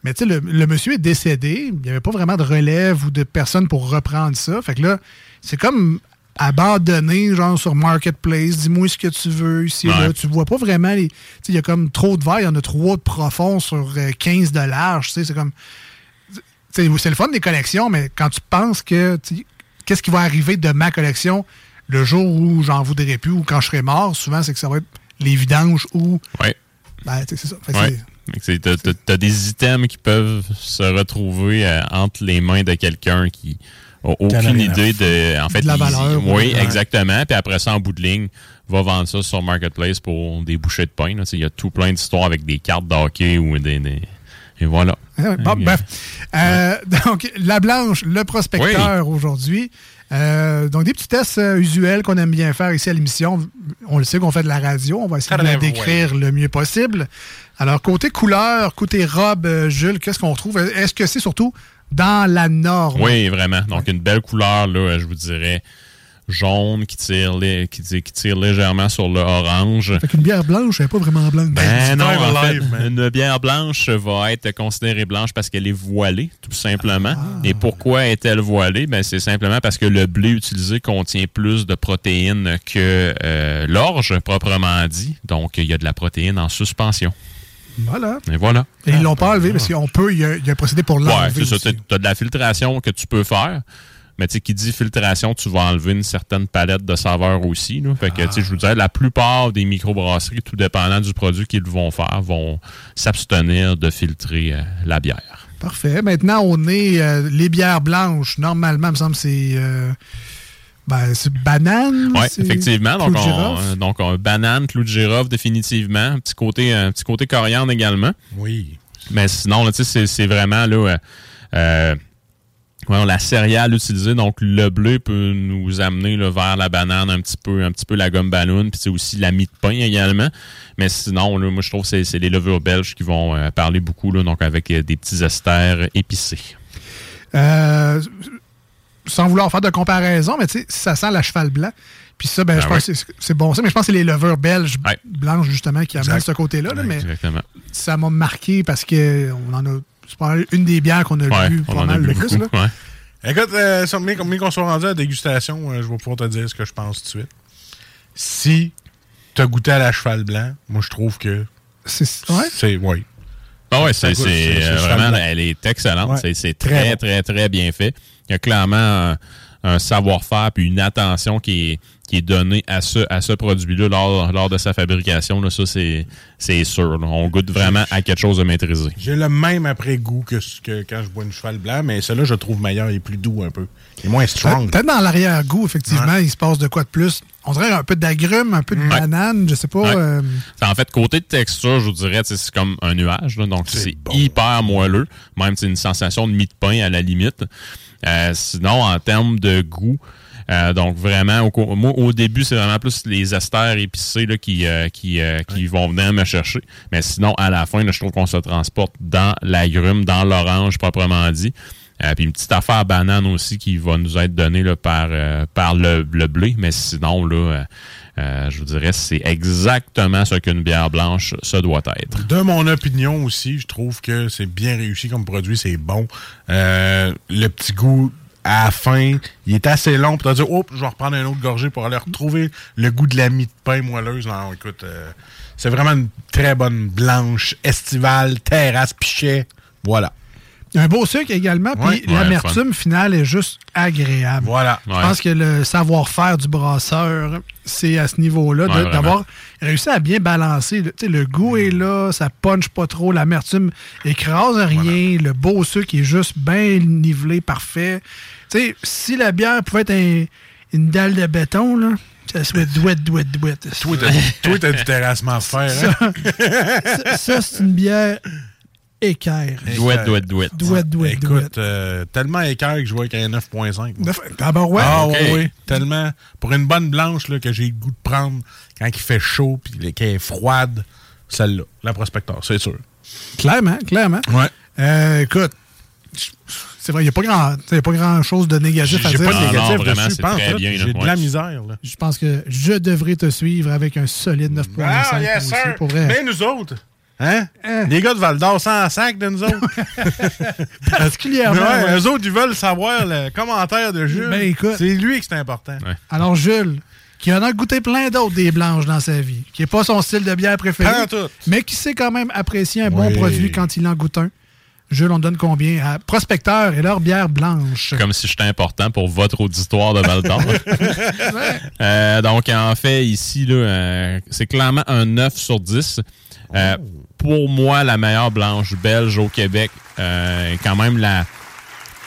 Mais tu sais, le, le monsieur est décédé, il n'y avait pas vraiment de relève ou de personne pour reprendre ça. Fait que là, c'est comme abandonné, genre sur Marketplace, dis-moi ce que tu veux ici, Ouais. là. Tu vois pas vraiment les. Tu sais, il y a comme trop de verre, il y en a trop de profond sur euh, 15 de large, tu sais, c'est comme. Tu c'est le fun des collections, mais quand tu penses que. tu Qu'est-ce qui va arriver de ma collection le jour où j'en voudrais plus ou quand je serai mort, souvent, c'est que ça va être les vidanges ou. Ouais. Ben, tu c'est ça. Ouais. t'as- t'as des items qui peuvent se retrouver euh, entre les mains de quelqu'un qui a Qui en a aucune idée de. En fait, De la il- valeur, Oui, ouais. exactement. Puis après ça, en bout de ligne, va vendre ça sur Marketplace pour des bouchées de pain. Tu Il y a tout plein d'histoires avec des cartes de hockey ou des. des- Et voilà. Bon, bref. Euh, donc, la blanche, le prospecteur aujourd'hui. Euh, donc, des petits tests euh, usuels qu'on aime bien faire ici à l'émission. On le sait qu'on fait de la radio. On va essayer de la décrire le mieux possible. Alors, côté couleur, côté robe, euh, Jules, qu'est-ce qu'on trouve? Est-ce que c'est surtout dans la norme? Oui, vraiment. Donc, une belle couleur, là, je vous dirais, jaune qui tire, lé- qui, tire- qui tire légèrement sur le orange. Fait qu'une bière blanche, elle n'est pas vraiment blanche. Ben non, en fait, une bière blanche va être considérée blanche parce qu'elle est voilée, tout simplement. Ah. Et pourquoi est-elle voilée? Ben, c'est simplement parce que le blé utilisé contient plus de protéines que euh, l'orge, proprement dit. Donc, il y a de la protéine en suspension. Voilà. Et voilà. Et ils l'ont pas enlevé parce qu'on peut, il y, a, il y a un procédé pour Ouais, l'enlever. c'est ça. Tu as de la filtration que tu peux faire. Mais tu sais, qui dit filtration, tu vas enlever une certaine palette de saveurs aussi. Là. Fait que, tu sais, je vous dirais, la plupart des microbrasseries, tout dépendant du produit qu'ils vont faire, vont s'abstenir de filtrer euh, la bière. Parfait. Maintenant, on est euh, les bières blanches. Normalement, il me semble que c'est euh, ben, c'est banane. Oui, effectivement. clou Donc, de on, donc on- banane, clou de girofle, définitivement. Un petit côté, un petit côté coriandre également. Oui. Mais sinon, là, tu sais, c'est- c'est vraiment là, euh, la céréale utilisée. Donc, le bleu peut nous amener là, vers la banane, un petit peu, un petit peu la gomme ballon, puis c'est aussi la mie de pain également. Mais sinon, là, moi, je trouve que c'est- les levures belges qui vont euh, parler beaucoup, là, donc avec euh, des petits esters épicés. Euh, sans vouloir faire de comparaison, mais tu sais, ça sent la cheval blanc. Puis ça, ben, Ben je pense oui. que c'est- bon ça, mais je pense que c'est les levures belges blanches, justement, qui amènent Exact. ce côté-là. là, mais Exactement. ça m'a marqué parce que on en a. C'est pas une des bières qu'on a Ouais, lu on pas en a mal le plus. Là. Écoute, euh, sur- mais mais qu'on soit rendu à la dégustation, euh, je vais pouvoir te dire ce que je pense tout de suite. Si tu as goûté à la cheval blanc, moi, je trouve que. C'est. Ouais. C'est. Oui. Ah ouais, Ça c'est euh, vraiment, elle est excellente. Ouais. C'est- C'est Très très, très, bien fait. Il y a clairement un, savoir-faire puis une attention qui est, qui est donnée à ce, à ce produit-là lors, lors de sa fabrication. Là, ça, c'est c'est sûr. là. On goûte vraiment à quelque chose de maîtrisé. J'ai le même après-goût que, ce que quand je bois une cheval blanc, mais celui-là, je le trouve meilleur. Il est plus doux un peu. Il est moins strong. Peut-être dans l'arrière-goût, effectivement, il se passe de quoi de plus? On dirait un peu d'agrumes, un peu de banane, je sais pas. Ouais. euh, En fait, côté de texture, je vous dirais, c'est comme un nuage. là. donc, c'est hyper moelleux. Même, c'est une sensation de mie de pain à la limite. Euh, sinon, en termes de goût, euh, donc vraiment, au, moi, au début, c'est vraiment plus les esters épicés là, qui, euh, qui, euh, qui vont venir me chercher. Mais sinon, à la fin, là, je trouve qu'on se transporte dans l'agrume, dans l'orange proprement dit. Euh, puis une petite affaire banane aussi qui va nous être donnée là, par, euh, par le, le blé. Mais sinon, là, euh, je vous dirais, c'est exactement ce qu'une bière blanche, se doit être. De mon opinion aussi, je trouve que c'est bien réussi comme produit, c'est bon. Euh, le petit goût à la fin, il est assez long pour te dire, oh, je vais reprendre un autre gorgée pour aller retrouver le goût de la mie de pain moelleuse. Non, écoute, euh, c'est vraiment une très bonne blanche, estivale, terrasse, pichet. Voilà. Un beau sucre également, puis Ouais, l'amertume finale est juste agréable. Voilà. Je pense que le savoir-faire du brasseur, c'est à ce niveau-là, d'avoir réussi à bien balancer. Le, tu sais, le goût est là, ça punch pas trop, l'amertume écrase rien, le beau sucre est juste bien nivelé, parfait. Tu sais, si la bière pouvait être un- une dalle de béton, là, ça serait douette, douette, douette. Toi, t'as toi, t'as du terrassement à faire. hein? Ça, ça, c'est une bière équerre. Douette, douette, douette. Douette, douette, Écoute, douette. euh, tellement équerre que je vois qu'il y a un 9.5. moi. Neuf- Ah ben ouais. Ah oui, oui. Tellement. Pour une bonne blanche là, que j'ai le goût de prendre quand il fait chaud puis qu'elle est froide, celle-là, la prospecteur, c'est sûr. Clairement, clairement. Ouais. Euh, écoute, c'est vrai, il n'y a pas grand, y a pas grand chose de négatif à J'ai dire. pas de Ah non, négatif vraiment, dessus, c'est pense, très là. bien, là, J'ai de ouais. la misère. Là. Je pense que je devrais te suivre avec un solide 9.5. Ah, yes, aussi, sir. pour vrai. Mais nous autres, hein? Les gars de Val d'Or sans sac de nous autres. Particulièrement. Ouais, ouais. Eux autres, ils veulent savoir le commentaire de Jules. Ben, écoute. c'est lui que c'est important. Alors, Jules, qui en a goûté plein d'autres des blanches dans sa vie, qui n'est pas son style de bière préféré, mais qui sait quand même apprécier un bon produit quand il en goûte un. Jules, on donne combien à Prospecteur et leur bière blanche? Comme si j'étais important pour votre auditoire de Val d'Or. Euh, donc, en fait, ici, là, euh, c'est clairement un 9 sur 10. Euh, Pour moi, la meilleure blanche belge au Québec, euh, quand même la...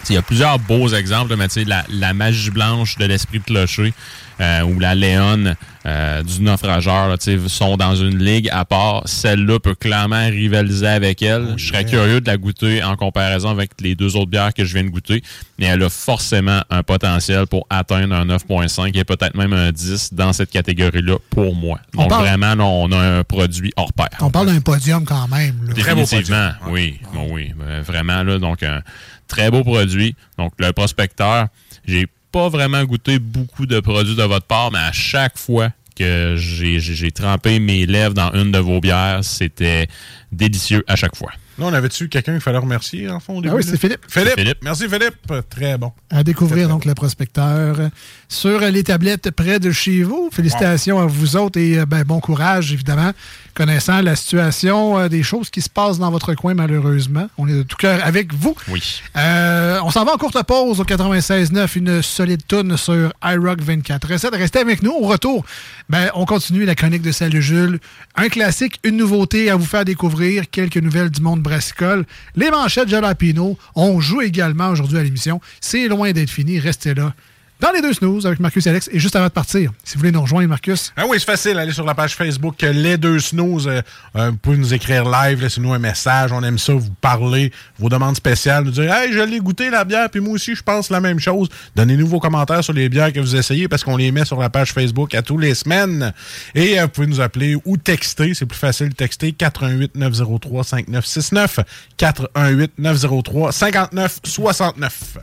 Il y a plusieurs beaux exemples, mais la, la magie blanche de l'esprit de clocher, euh, ou la Léon euh, du naufrageur là, tu sais, sont dans une ligue à part. Celle-là peut clairement rivaliser avec elle. je serais curieux de la goûter en comparaison avec les deux autres bières que je viens de goûter. Mais elle a forcément un potentiel pour atteindre un 9.5 et peut-être même un 10 dans cette catégorie-là pour moi. On Donc parle- vraiment, là, on a un produit hors pair. On parle d'un podium quand même. là. Définitivement, oui. Bon, oui. Ben, vraiment, là, donc, un très beau produit. Donc, le prospecteur, j'ai pas vraiment goûté beaucoup de produits de votre part, mais à chaque fois que j'ai trempé mes lèvres dans une de vos bières, c'était délicieux à chaque fois. Là, on avait-tu quelqu'un qu'il fallait remercier, en fond, au début? Ah oui, c'est Philippe. Philippe. Philippe. Merci, Philippe. Très bon. À découvrir donc le prospecteur sur les tablettes près de chez vous. Félicitations à vous autres et euh, ben, bon courage, évidemment, connaissant la situation euh, des choses qui se passent dans votre coin, malheureusement. On est de tout cœur avec vous. Oui. Euh, on s'en va en courte pause au 96.9, une solide tonne sur iRock 24. Recette, restez avec nous. Au retour, ben, on continue la chronique de Salut Jules. Un classique, une nouveauté à vous faire découvrir, quelques nouvelles du monde brassicole, les manchettes Jalapino. On joue également aujourd'hui à l'émission. C'est loin d'être fini, restez là. Dans les deux snooze avec Marcus et Alex. Et juste avant de partir, si vous voulez nous rejoindre, Marcus, Ah oui, c'est facile. Allez sur la page Facebook euh, Les Deux Snooze. euh, vous pouvez nous écrire live, laissez-nous un message. On aime ça, vous parler, vos demandes spéciales, nous dire Hey, je l'ai goûté la bière, puis moi aussi, je pense la même chose. Donnez-nous vos commentaires sur les bières que vous essayez parce qu'on les met sur la page Facebook à tous les semaines. Et euh, vous pouvez nous appeler ou texter. C'est plus facile de texter 418 903 5969 418 903 5969.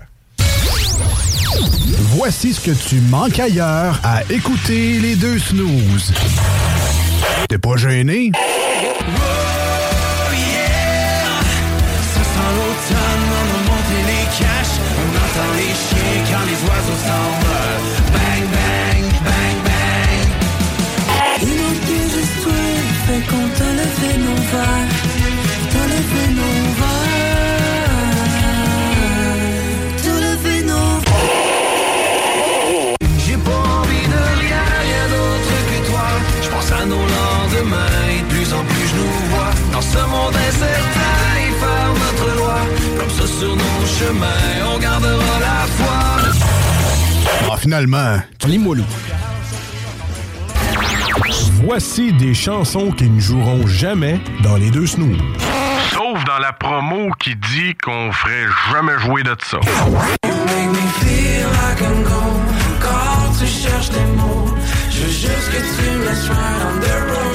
Voici ce que tu manques ailleurs à écouter les deux snooze. T'es pas gêné? Ça sent l'automne, on a monté les caches. On entend les chiens quand les oiseaux s'envolent. Bang, bang, bang, bang. Il manquait juste toi, fait qu'on t'a levé nos. T'as chemins, on gardera la foi. Ah, finalement, tu lis mollo. Voici des chansons qui ne joueront jamais dans les deux snooze. Sauf dans la promo qui dit qu'on ferait jamais jouer de ça. You make me feel like I'm gone. Quand tu cherches des mots, je veux juste que tu me laisses right on the road.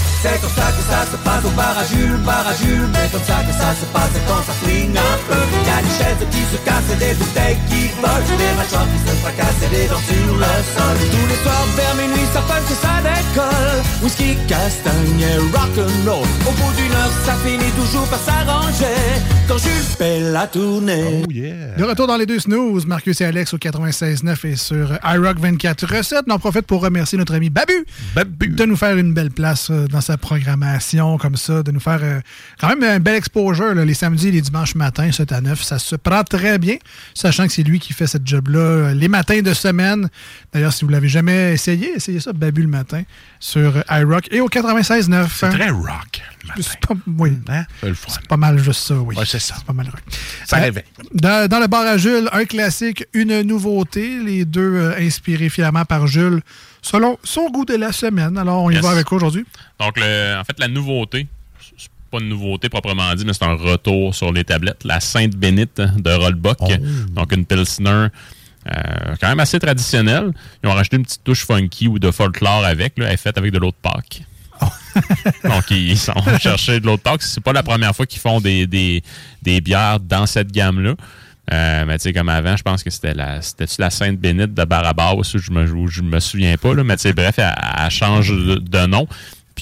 C'est comme ça que ça se passe au bar à Jules, bar à Jules. Mais comme ça que ça se passe quand ça flingue un peu. Y'a des chaises qui se cassent et des bouteilles qui volent. Des machins qui se fracassent et des dents sur le sol. Tous les soirs vers minuit, ça punch et ça décolle. Whisky, castagne et rock'n'roll. Au bout d'une heure, ça finit toujours par s'arranger. Quand Jules fait la tournée. De retour dans les deux snooze, Marcus et Alex au 96.9 et sur iRock 24 recettes. On en profite pour remercier notre ami Babu, de nous faire une belle place euh, dans sa programmation comme ça, de nous faire euh, quand même un bel exposure là, les samedis et les dimanches matins, 7 à 9. Ça se prend très bien, sachant que c'est lui qui fait cette job-là euh, les matins de semaine. D'ailleurs, si vous l'avez jamais essayé, essayez ça, Babu le matin, sur iRock et au 96.9. C'est très rock. C'est pas, oui. Fun. C'est pas mal juste ça, oui. Ouais, c'est ça. C'est pas mal rock. Ça Euh, réveille. Dans, dans le bar à Jules, un classique, une nouveauté. Les deux euh, inspirés fièrement par Jules, selon son goût de la semaine. Alors, on y Yes. va avec quoi aujourd'hui? Donc, le- en fait, la nouveauté, c'est pas une nouveauté proprement dit, mais c'est un retour sur les tablettes. La Sainte Bénite de Rollbuck. Donc, une Pilsner euh, quand même assez traditionnelle. Ils ont rajouté une petite touche funky ou de folklore avec. Là. Elle est faite avec de l'eau de Pâques. Donc, ils sont chercher de l'eau de Pâques. C'est pas la première fois qu'ils font des, des, des bières dans cette gamme-là. Euh, mais tu sais, comme avant, je pense que c'était la c'était la Sainte Bénite de Barabas, ou je me, je me souviens pas. Là, mais tu sais, bref, elle, elle change de nom.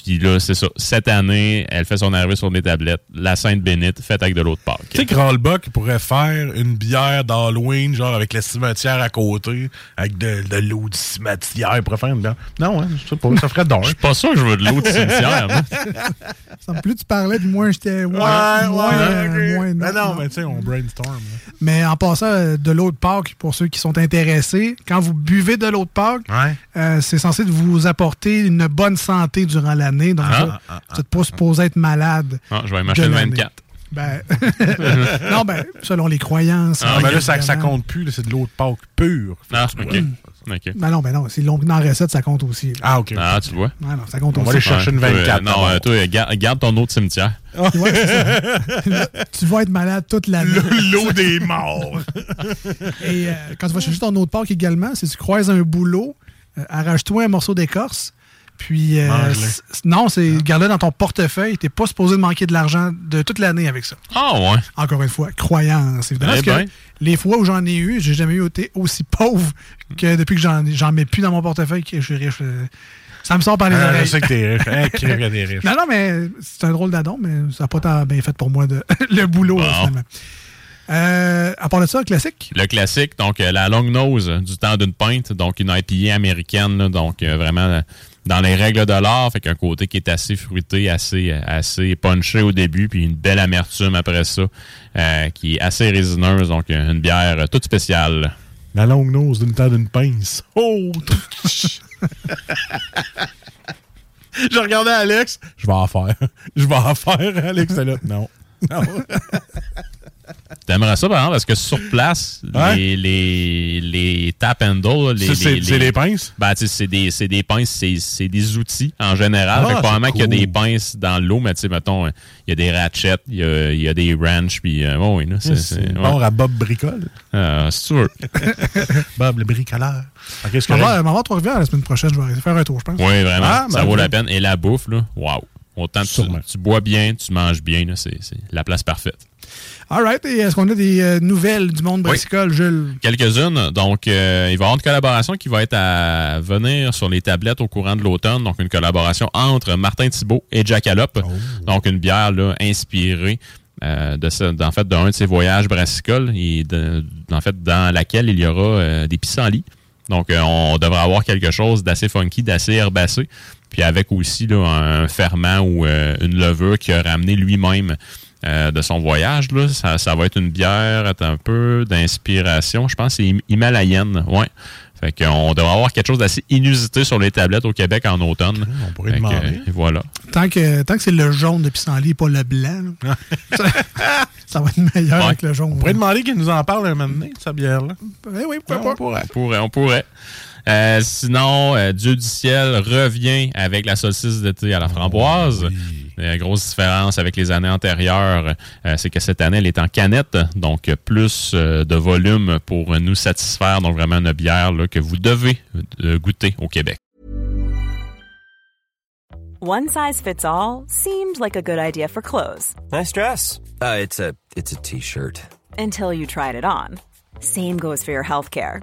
Puis là, c'est ça. Cette année, elle fait son arrivée sur des tablettes. La Sainte Bénite, faite avec de l'eau de Pâques. Tu sais que Rollbuck pourrait faire une bière d'Halloween, genre avec le cimetière à côté, avec de, de l'eau du cimetière. Il pourrait faire une bière. Non, hein, je sais pas, ça ferait d'or. Je suis pas sûr que je veux de l'eau du cimetière. moi. Ça me plus tu parlais, du moins j'étais. Ouais, Ouais, moins, ouais, euh, ok. moins Mais non, non, mais tu sais, on brainstorm. là. Mais en passant euh, de l'eau de Pâques, pour ceux qui sont intéressés, quand vous buvez de l'eau de Pâques, euh, c'est censé vous apporter une bonne santé durant l'année. Donc, Ah, vous ah, n'êtes pas supposé être malade. Ah, je vais m'acheter le l'année. 24. Ben, non, ben, selon les croyances. Ah, mais là, ça, ça compte plus, c'est de l'eau de Pâques pure. Ah, ok. ok. Ben non, ben non, si l'on dans la recette, ça compte aussi. là. Ah, ok. Ah, tu le vois. Ouais, non, ça compte On va aussi. aller chercher une Toi, 24. euh, non, euh, toi, garde, garde ton de cimetière. Ouais, c'est ça. Là, tu vas être malade toute l'année. L'eau des morts. Et euh, quand tu vas chercher ton eau de Pâques également, si tu croises un boulot, euh, arrache-toi un morceau d'écorce. Puis, euh, non, c'est garde-le dans ton portefeuille. T'es pas supposé de manquer de l'argent de toute l'année avec ça. Ah, ouais. Encore une fois, croyance, évidemment. Eh parce que ben. les fois où j'en ai eu, j'ai jamais eu été aussi pauvre que depuis que j'en mets plus dans mon portefeuille que je suis riche. euh, Ça me sort par les Ah, oreilles. je sais que t'es riche. Hein. Non, non, mais c'est un drôle d'adon, mais ça n'a pas tant bien fait pour moi de le boulot, Bon. finalement. Euh, à part de ça, classique? Le classique, donc euh, la long nose du temps d'une pinte, donc une IPA américaine, là, donc vraiment dans les règles de l'art, fait qu'un côté qui est assez fruité, assez, assez punché au début, puis une belle amertume après ça, euh, qui est assez résineuse, donc une bière toute spéciale. La longue nose d'une temps d'une pince. Oh! Je regardais Alex. Je vais en faire. Je vais en faire, Alex. là. Non. Non. T'aimerais ça, par exemple, parce que sur place, les, les, les tap handles, là, les, c'est- des pinces? Ben, tu c'est des, c'est des pinces, c'est, c'est des outils en général. Ah, fait que probablement c'est qu'il y a des pinces dans l'eau, mais tu sais, mettons, euh, il y a des ratchets, il y a, il y a des wrenches, puis euh, ouais, oui, là, c'est, C'est c'est- bon ouais. à Bob Bricole. Euh, si tu veux. Bob le bricoleur. Ok, c'est On va, correct. on va à Trois-Rivières la semaine prochaine. Je vais aller faire un tour, je pense. Oui, vraiment. Ah, ça ben, vaut la peine. Et la bouffe, là, waouh. Autant tu, tu bois bien, tu manges bien, là, c'est, c'est la place parfaite. All right. Et est-ce qu'on a des euh, nouvelles du monde brassicole, Jules? Quelques-unes. Donc, euh, il va y avoir une collaboration qui va être à venir sur les tablettes au courant de l'automne. Donc, une collaboration entre Martin Thibault et Jackalope. Donc, une bière là, inspirée euh, de ce- d'en fait, d'un de ses voyages brassicoles et de- en fait, dans laquelle il y aura euh, des pissenlits. Donc, euh, on devrait avoir quelque chose d'assez funky, d'assez herbacé. Puis avec aussi là, un ferment ou une levure qu'il a ramené lui-même euh, de son voyage. Là. Ça, ça va être une bière attends un peu d'inspiration. Je pense que c'est him- himalayenne. Ouais. Fait qu'on devrait avoir quelque chose d'assez inusité sur les tablettes au Québec en automne. On pourrait Fait que, demander. euh, voilà. Tant que, tant que c'est le jaune de pissenlit et pas le blanc, là, ça, ça va être meilleur Ouais. avec le jaune. On pourrait demander qu'il nous en parle un moment donné, de sa bière-là. Eh oui, pourquoi On pas? pourrait. On pourrait. On pourrait. Euh, sinon, euh, Dieu du ciel revient avec la saucisse d'été à la framboise. La grosse différence avec les années antérieures, euh, c'est que cette année, elle est en canette, donc plus euh, de volume pour nous satisfaire. Donc vraiment une bière là, que vous devez euh, goûter au Québec. One size fits all seemed like a good idea for clothes Nice dress. Uh, it's a it's a t-shirt. until you tried it on. Same goes for your healthcare.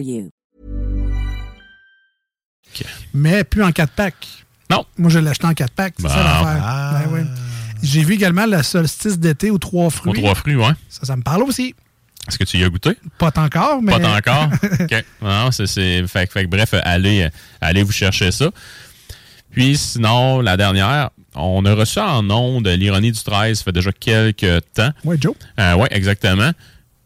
you. mais plus en 4 packs. Non. Moi, je l'ai acheté en 4 packs. C'est ça l'affaire. Ah. Ben ouais. J'ai vu également la solstice d'été aux trois fruits. Aux trois fruits, ouais. Ça, ça me parle aussi. Est-ce que tu y as goûté? Pas encore, mais. Pas encore? OK. Non, c'est, c'est- fait, que- fait bref, allez, euh, allez vous chercher ça. Puis sinon, la dernière, on a reçu en nom de l'ironie du 13, ça fait déjà quelques temps. Ouais, Joe. Euh, oui, exactement.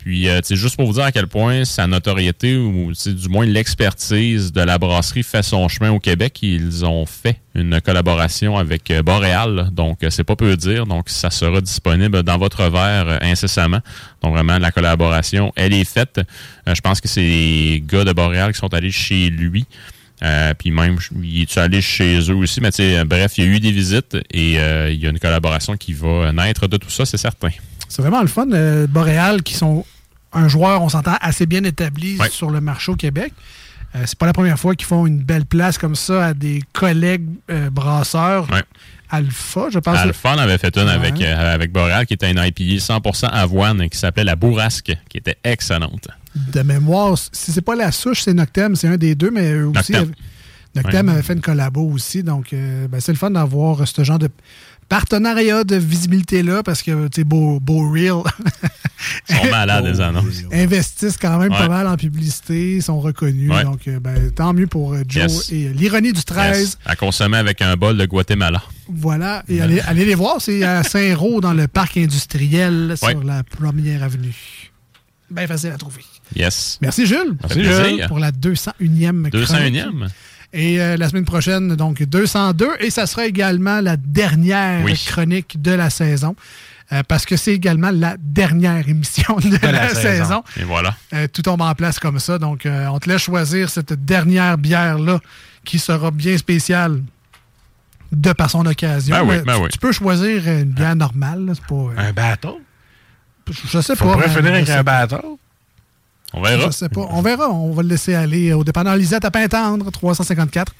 Puis, euh, tu sais, juste pour vous dire à quel point sa notoriété, ou du moins l'expertise de la brasserie fait son chemin au Québec, ils ont fait une collaboration avec euh, Boréal. Donc, euh, c'est pas peu dire. Donc, ça sera disponible dans votre verre euh, incessamment. Donc, vraiment, la collaboration, elle est faite. Euh, je pense que c'est les gars de Boréal qui sont allés chez lui. Euh, puis même, il est allé chez eux aussi? Mais euh, bref, il y a eu des visites et euh, il y a une collaboration qui va naître de tout ça, c'est certain. C'est vraiment le fun. euh, Boréal, qui sont un joueur, on s'entend, assez bien établi Ouais. sur le marché au Québec. Euh, c'est pas la première fois qu'ils font une belle place comme ça à des collègues euh, brasseurs. Ouais. Alpha, je pense. Alpha en avait fait une Ouais. avec, euh, avec Boréal, qui était une IPA 100% avoine, qui s'appelait la Bourrasque, qui était excellente. De mémoire, si c'est pas la souche, c'est Noctem, c'est un des deux, mais eux aussi. Noctem. avaient- Noctem Ouais. avait fait une collabo aussi. Donc, ben, c'est le fun d'avoir ce genre de partenariat de visibilité-là parce que, tu sais, Beau, Beau Real Ils sont malades, les annonces. investissent quand même pas mal en publicité, sont reconnus. Ouais. Donc, euh, ben, tant mieux pour euh, Joe Yes. et euh, l'ironie du 13. Yes. À consommer avec un bol de Guatemala. Voilà. Et allez, allez les voir, c'est à Saint-Roch, dans le parc industriel, Ouais. sur la première avenue. Bien facile à trouver. Yes. Merci Jules. Fait plaisir. Pour la 201e. 201e? chronique. Et euh, la semaine prochaine, donc 202. Et ça sera également la dernière Oui. chronique de la saison. Euh, parce que c'est également la dernière émission de, la, la saison. saison. Et voilà. Euh, tout tombe en place comme ça. Donc, euh, on te laisse choisir cette dernière bière-là qui sera bien spéciale de par son occasion. Ben oui, Mais ben tu, oui. tu peux choisir une bière normale. là, pas, Un bateau? je sais Faut pas. pourrait mais finir avec un bateau? On verra. Je sais pas. On verra. On va le laisser aller au dépanneur Lisette à Pintendre, 354,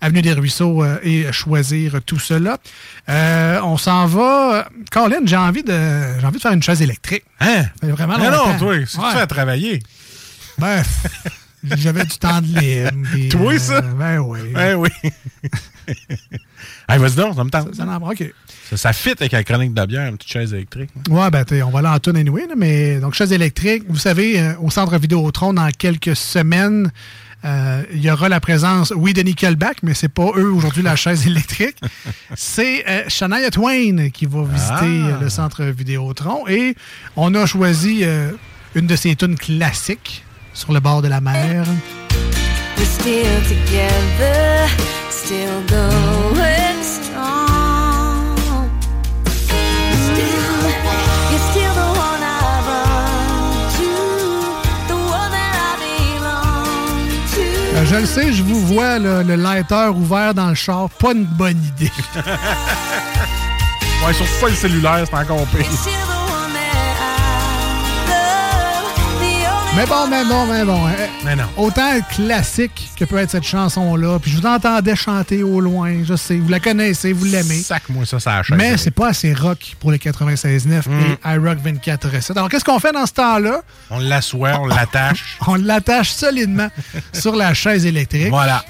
Avenue des Ruisseaux, euh, et choisir tout cela. Euh, on s'en va. Colin, j'ai envie de j'ai envie de faire une chaise électrique. Hein? Ça fait vraiment Mais non, toi, c'est que tu fais à travailler. Ben, j'avais du temps de libre. Toi, euh, ça? Ben oui. Ben oui. hey, vas-y donc, ça me tente. Ça. Ça, ça fit avec la chronique de la bière, une petite chaise électrique. Ouais, ben, on va aller en tune anyway, là, mais donc, chaise électrique, vous savez, euh, au centre Vidéotron, dans quelques semaines, euh, il y aura la présence, oui, de Nickelback, mais c'est pas eux aujourd'hui la chaise électrique. C'est euh, Shania Twain qui va visiter Ah. le centre Vidéotron et on a choisi une de ses tunes classiques sur le bord de la mer. We're still together, still going strong. Still, you're still the one I run to, the one that I belong to. Euh, je le sais, je vous vois le lighter ouvert dans le char, pas une bonne idée. Ouais, surtout pas le cellulaire, c'est encore pire. Mais bon, mais bon, mais bon. hein. Mais non. Autant classique que peut être cette chanson-là. Puis je vous entendais chanter au loin. Je sais, vous la connaissez, vous l'aimez. Sac-moi ça, ça la chaise. Mais c'est pas assez rock pour les 96.9 et iRock 24.7. Alors, qu'est-ce qu'on fait dans ce temps-là? On l'assoit, on l'attache. On l'attache solidement sur la chaise électrique. Voilà.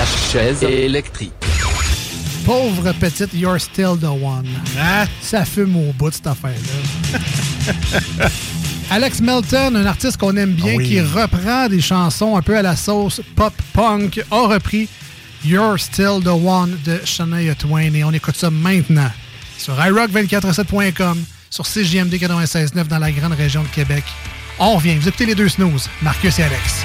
La chaise électrique. Pauvre petite You're Still the One. Hein? Ça fume au bout, cette affaire-là. Alex Melton, un artiste qu'on aime bien, Ah oui. qui reprend des chansons un peu à la sauce pop-punk, a repris You're Still the One de Shania Twain. Et on écoute ça maintenant sur iRock247.com, sur CJMD 96.9 dans la grande région de Québec. On revient. Vous écoutez les deux snooze, Marcus et Alex.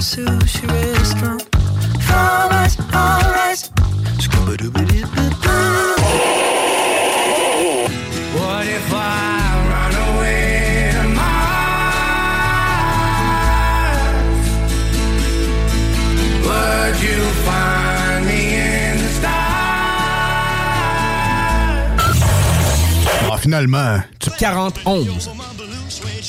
sushi restaurant. Ah, finalement, tu 41.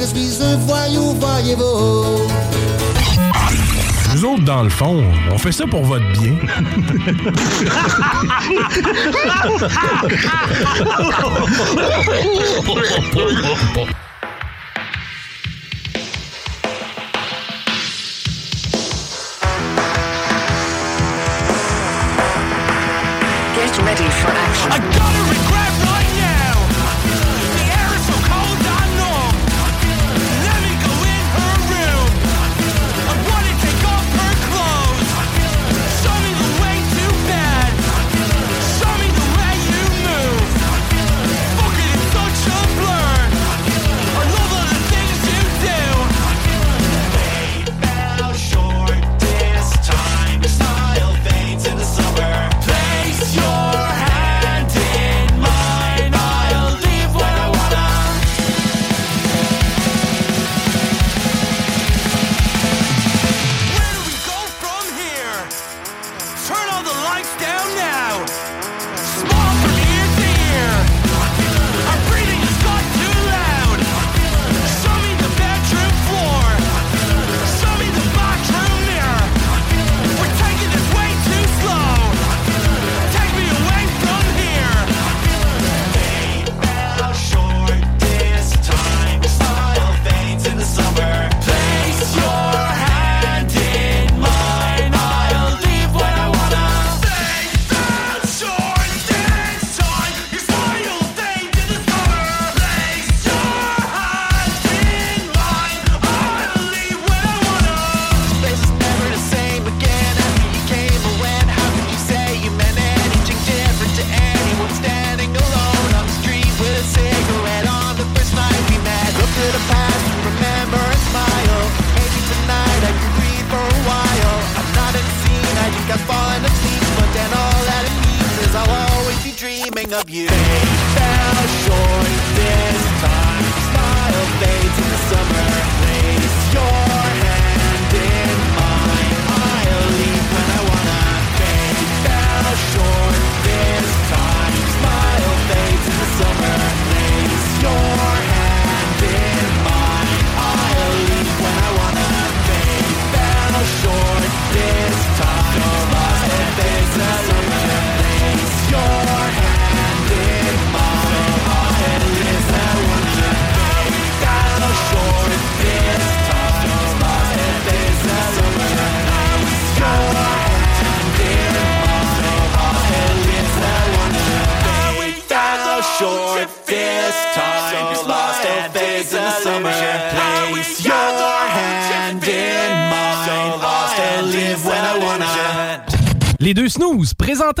je suis un voyou, voyez-vous. Nous autres, dans le fond, on fait ça pour votre bien.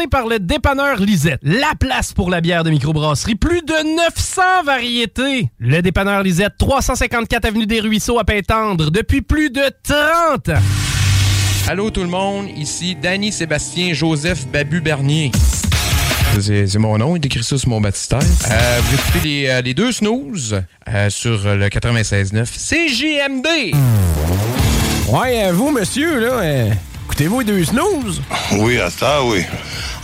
par le dépanneur Lisette. La place pour la bière de microbrasserie. Plus de 900 variétés. Le dépanneur Lisette, 354 Avenue des Ruisseaux à Pintendre, depuis plus de 30 ans. Allô tout le monde, ici Danny Sébastien Joseph Babu Bernier. C'est mon nom, il écrit ça sur mon baptistère. Euh, vous écoutez les, euh, les deux snooze euh, sur le 96.9 CJMD. Ouais, vous, monsieur, là, écoutez-vous les deux snooze? Oui, à ça, oui.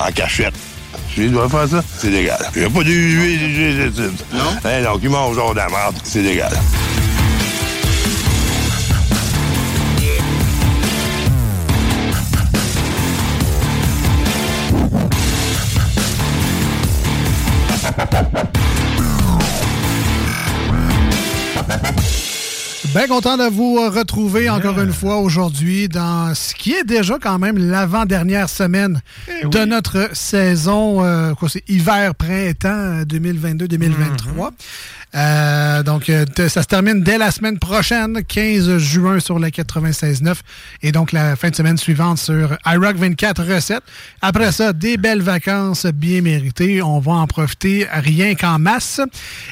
En cachette. Je dois faire ça, c'est légal. Il n'y a pas de Non? Hein, donc, il mange genre de la merde, c'est légal. Bien content de vous euh, retrouver encore une fois aujourd'hui dans ce qui est déjà quand même l'avant-dernière semaine de notre saison, euh, quoi, c'est hiver-printemps 2022-2023. Euh, euh, t- ça se termine dès la semaine prochaine, 15 juin sur la 96.9 et donc la fin de semaine suivante sur iRock 24 recettes. Après ça, des belles vacances bien méritées. On va en profiter rien qu'en masse.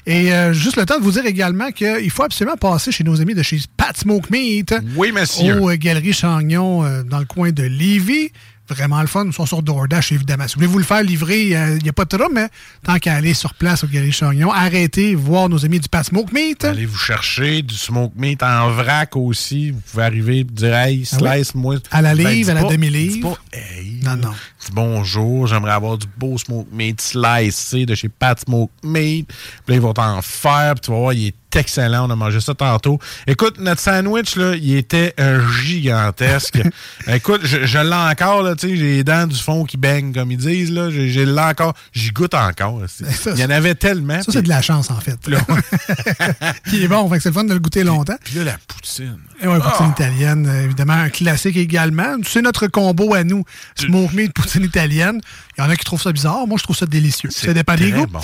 Et euh, juste le temps de vous dire également qu'il faut absolument passer chez nos amis de chez Pat Smoke Meat. Oui, monsieur. Au euh, Galerie Chagnon, euh, dans le coin de Lévis. Vraiment le fun. Ils sont sur DoorDash, évidemment. Si vous voulez vous le faire livrer, il n'y a pas de trouble, mais tant qu'à aller sur place au Galerie Chagnon, arrêtez, voir nos amis du Pat Smoke Meat. Allez vous chercher du smoke meat en vrac aussi. Vous pouvez arriver et dire Hey, Ah oui? slice-moi. À la Ben, livre, à la demi-livre. Hey, Non, non. dis bonjour, j'aimerais avoir du beau smoke meat slicé de chez Pat Smoke Meat. Puis là, ils vont t'en faire, puis tu vas voir, il est excellent. On a mangé ça tantôt. Écoute, notre sandwich, là, il était un gigantesque. Écoute, je, je l'ai encore, là, tu sais, j'ai les dents du fond qui baignent, comme ils disent, là. J'ai l'ai encore. J'y goûte encore. Il y en avait tellement. Ça, c'est de la chance, en fait. Qui est bon, fait que c'est le fun de le goûter longtemps. Puis là, la poutine. Et ouais, poutine Ah! italienne, euh, évidemment, un classique également. C'est notre combo à nous, smoke meat, poutine italienne. Il y en a qui trouvent ça bizarre. Moi, je trouve ça délicieux. Ça dépend des goûts. bon.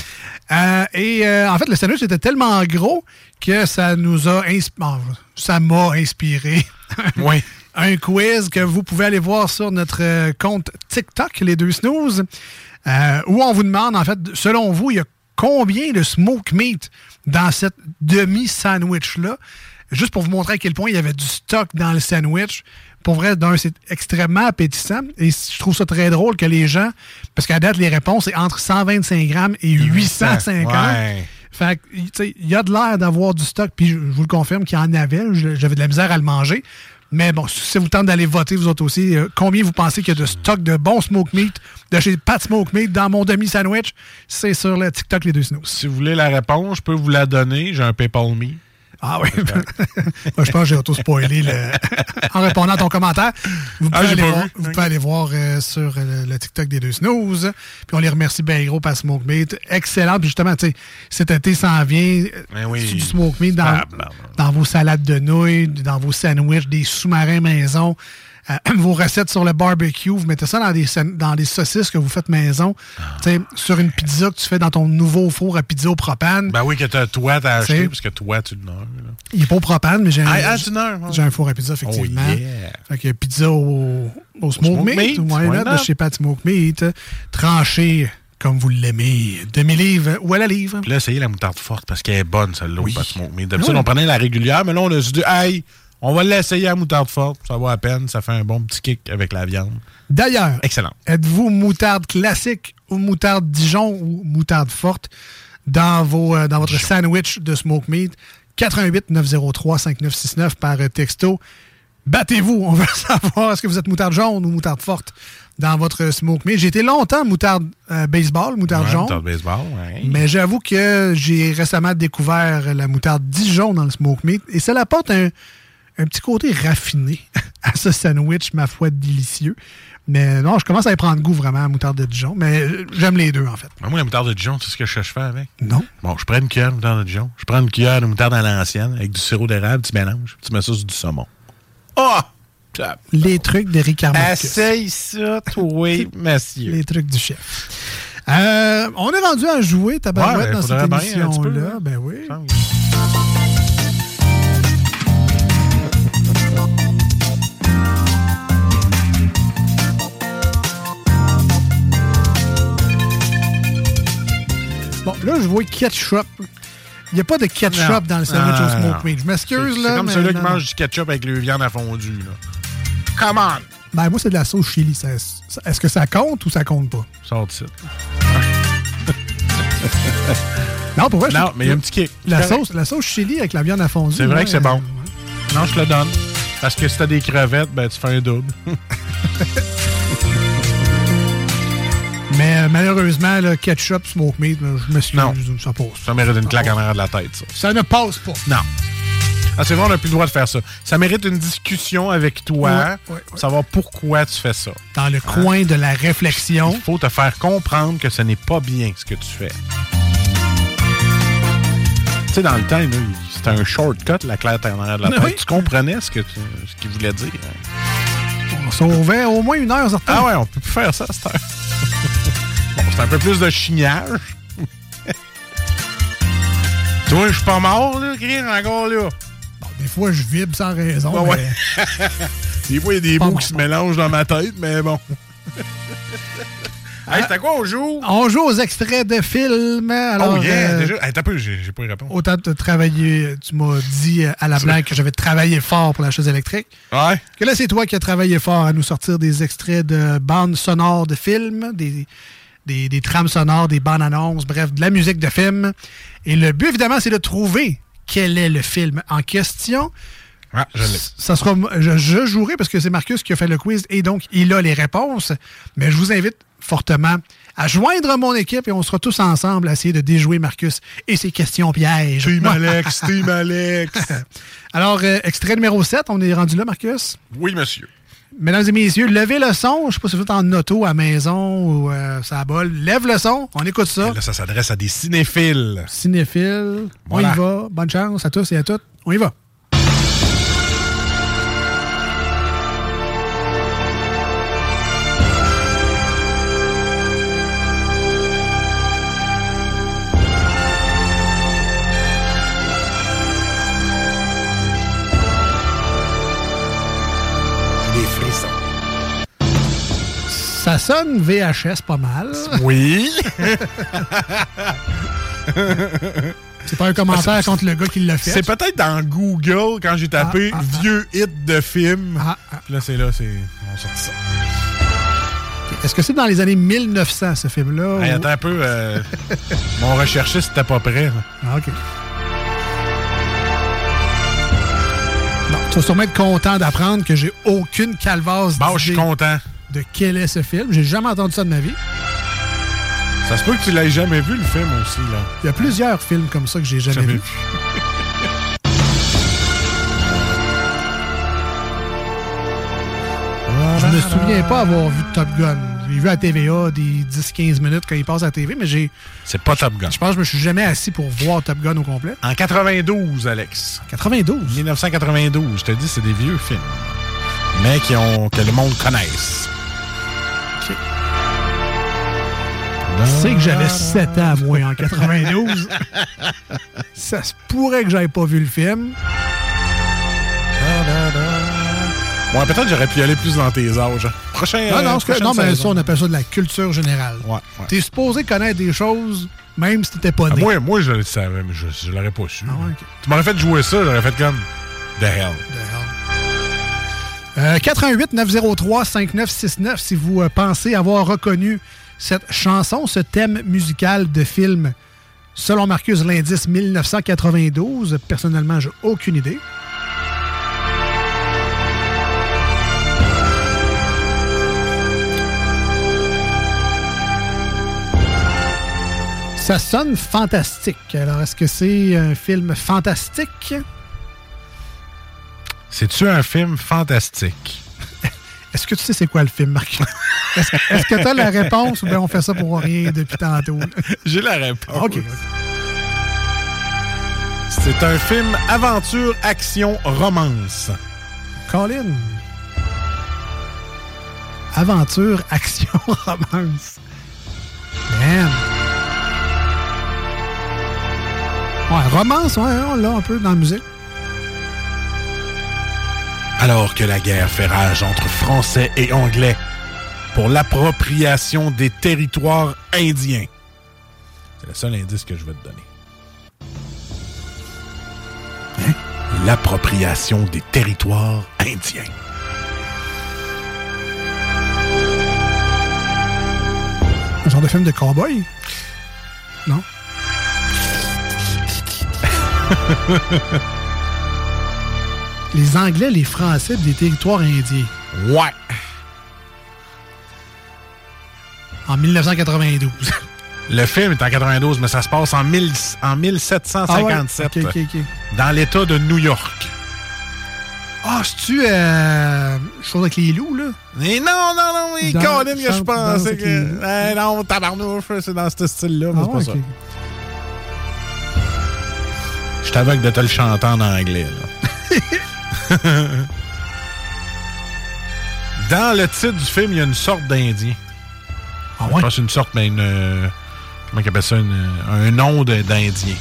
Euh, et euh, en fait, le sandwich était tellement gros que ça nous a inspiré. Ça m'a inspiré. Oui. un quiz que vous pouvez aller voir sur notre euh, compte TikTok, les deux snooze, euh, où on vous demande, en fait, selon vous, il y a combien de smoke meat dans cette demi-sandwich-là? Juste pour vous montrer à quel point il y avait du stock dans le sandwich. Pour vrai, d'un, c'est extrêmement appétissant. Et je trouve ça très drôle que les gens, parce qu'à date, les réponses, c'est entre 125 grammes et 850. Ouais. Fait que, tu sais, il y a de l'air d'avoir du stock, puis je, je vous le confirme qu'il y en avait. J'avais de la misère à le manger. Mais bon, si vous tente d'aller voter, vous autres aussi, euh, combien vous pensez qu'il y a de stock de bon smoke meat de chez Pat Smoke Meat dans mon demi-sandwich? C'est sur le TikTok Les Deux Snooze. Si vous voulez la réponse, je peux vous la donner. J'ai un PayPal Me. Ah oui. Moi, je pense que j'ai auto-spoilé le- en répondant à ton commentaire. Vous pouvez Ah, aller voir, vous pouvez aller voir, euh, sur euh, le TikTok des deux snooze. Puis on les remercie bien gros par Smoke Meat. Excellent. Puis justement, tu sais, cet été s'en vient. euh, Ben oui. du Smoke Meat dans, Ah, ben, dans vos salades de nouilles, dans vos sandwichs, des sous-marins maison? Euh, vos recettes sur le barbecue, vous mettez ça dans des, dans des saucisses que vous faites maison, sur une pizza que tu fais dans ton nouveau four à pizza au propane. Ben oui, que t'as- toi, t'as acheté, parce que toi, tu l'as. Il est pas au propane, mais j'ai un, Ah, ah, un four à pizza, effectivement. Oh, yeah. Fait que pizza au, au smoke, smoke meat, meat, chez Pat Smoke Meat, tranché comme vous l'aimez, demi-livre ou à la livre. Puis là, essayez la moutarde forte parce qu'elle est bonne, celle-là, oui. Mais d'habitude, Oui. on prenait la régulière, mais là, on a dit, hey, on va l'essayer à moutarde forte. Ça vaut à peine. Ça fait un bon petit kick avec la viande. D'ailleurs, Excellent. êtes-vous moutarde classique ou moutarde Dijon ou moutarde forte dans, vos, euh, dans votre sandwich de smoke meat? 88 903 5969 par euh, texto. Battez-vous, on veut savoir est-ce que vous êtes moutarde jaune ou moutarde forte dans votre smoke meat. J'ai été longtemps moutarde euh, baseball, moutarde Ouais, jaune. moutarde baseball, ouais. Mais j'avoue que j'ai récemment découvert la moutarde Dijon dans le smoke meat et ça apporte un, un petit côté raffiné à ce sandwich, ma foi, délicieux. Mais non, je commence à y prendre goût vraiment à la moutarde de Dijon, mais euh, j'aime les deux en fait. Ben, moi, la moutarde de Dijon, tu sais ce que je fais avec? Non. Bon, je prends une cuillère de moutarde de Dijon. Je prends une cuillère de moutarde à l'ancienne avec du sirop d'érable, tu mélanges, tu mets ça sur du saumon. Oh! Les trucs de Ricard Marcus. Essaye ça, oui, monsieur. Les trucs du chef. Euh, on est rendu à jouer, tabarouette, Ouais, ben, dans cette bien, un petit peu, émission-là. hein. Ben oui. Bon, là, je vois ketchup. Il n'y a pas de ketchup Non. dans le sandwich au non, smoke meat. Je m'excuse, C'est là. comme mais celui qui mange du ketchup avec le viande à fondu. Là. Come on! Ben, moi, c'est de la sauce chili. Est-ce que ça compte ou ça compte pas? Sors de site. Non, pour vrai, Non, mais il y a un petit kick. La C'est sauce, la sauce chili avec la viande à fondue. C'est vrai que c'est euh, bon. Non, je te le donne. Parce que si t'as des crevettes, ben tu fais un double. Mais euh, malheureusement, le ketchup, smoke meat, je me suis Non. ça passe. Ça mérite une claque en arrière de la tête, ça. Ça ne passe pas. Non. Ah, c'est vrai, on n'a plus le droit de faire ça. Ça mérite une discussion avec toi Ouais, savoir pourquoi tu fais ça. Dans le coin de la réflexion. Il faut te faire comprendre que ce n'est pas bien ce que tu fais. Tu sais, dans le temps, c'était un shortcut, la claque en arrière de la tête. Oui. Tu comprenais ce tu- ce qu'il voulait dire. On sauvait au moins une heure, certain. Ah ouais, on peut plus faire ça à cette heure. Bon, c'est un peu plus de chignage. tu vois, je suis pas mort, là, Chris, encore là. Des fois, je vibre sans raison. Ouais, Des fois, il y a des mots bon. qui se mélangent dans ma tête, mais bon. hey, c'était quoi on joue? On joue aux extraits de films. Alors, oh yeah, euh, déjà. Hey, t'as peu, j'ai pas eu réponse. Autant de travailler, tu m'as dit euh, à la blague que j'avais travaillé fort pour la chaise électrique. Ouais. Que là, c'est toi qui as travaillé fort à nous sortir des extraits de bandes sonores de films, des, des, des trames sonores, des bandes annonces, bref, de la musique de film. Et le but, évidemment, c'est de trouver quel est le film en question. Ah, je l'ai. Ça sera, je, je jouerai parce que c'est Marcus qui a fait le quiz et donc il a les réponses. Mais je vous invite fortement à joindre mon équipe et on sera tous ensemble à essayer de déjouer Marcus et ses questions pièges. Team Alex, Team Alex. Alors, euh, extrait numéro 7, on est rendu là, Marcus? Oui, monsieur. Mesdames et messieurs, levez le son. Je ne sais pas si vous êtes en auto, à maison ou euh, ça bol. Lève le son, on écoute ça. Là, ça s'adresse à des cinéphiles. Cinéphile, Voilà. on y va. Bonne chance à tous et à toutes. On y va. Ça sonne VHS pas mal. Oui. C'est pas un commentaire contre le gars qui l'a fait. C'est peut-être dans Google quand j'ai tapé Ah, ah, vieux hit de film. Ah, Puis Là, c'est là, c'est. On sort ça. Est-ce que c'est dans les années 1900, ce film-là? Hey, ou- attends un peu. euh, mon recherchiste n'était pas prêt. Ah, OK. Bon, tu vas sûrement être content d'apprendre que j'ai aucune calvasse Bon, je suis content. De quel est ce film. J'ai jamais entendu ça de ma vie. Ça se peut que tu l'aies jamais vu, le film aussi, là. Il y a plusieurs films comme ça que j'ai jamais, Jamais vus. Je me souviens pas avoir vu Top Gun. J'ai vu à TVA des 10-15 minutes quand il passe à la TV, mais j'ai. C'est pas Top Gun. Je pense que je me suis jamais assis pour voir Top Gun au complet. En 92, Alex. 92? 1992. Je te dis, c'est des vieux films. Mais qui ont, que le monde connaisse. Je sais que j'avais 7 ans, moi, en 92. ça se pourrait que j'avais pas vu le film. Bon, peut-être j'aurais pu y aller plus dans tes âges. Prochain. non, non, euh, que- non, mais ça, on appelle ça de la culture générale. Ouais, ouais. T'es supposé connaître des choses, même si t'étais pas Ah, né. moi, moi, je le savais, mais je, je l'aurais pas su. Ah ouais. Tu m'aurais fait jouer ça, j'aurais fait comme. The hell. Euh, 88 903 5969 si vous euh, pensez avoir reconnu cette chanson, ce thème musical de film. Selon Marcus, l'indice 1992. Personnellement, j'ai aucune idée. Ça sonne fantastique. Alors, est-ce que c'est un film fantastique? C'est-tu un film fantastique? Est-ce que tu sais c'est quoi le film, Marc? Est-ce que tu as la réponse ou bien on fait ça pour rien depuis tantôt? J'ai la réponse. OK. C'est un film aventure, action, romance. Colin. Aventure, action, romance. Man. Ouais, romance, ouais, on l'a un peu dans la musique. Alors que la guerre fait rage entre Français et Anglais pour l'appropriation des territoires indiens. C'est le seul indice que je vais te donner. Hein? L'appropriation des territoires indiens. Un genre de film de cowboy? Non? les Anglais, les Français des territoires indiens. Ouais. En 1992. Le film est en 92, mais ça se passe en, 1000 en 1757. Ah ouais? Dans l'État de New York. Ah, c'est-tu euh, chose avec les loups, là? Mais non, non, non, mais Colin, que je pensais que. Eh non, tabarnouche, c'est dans ce style-là, mais Ah c'est pas ça. Je t'aveugle de te le chanter en anglais, là. Dans le titre du film, il y a une sorte d'Indien. Ah ouais? Je pense que c'est une sorte, mais une. euh, Comment ils appellent ça? une- un nom d'Indien.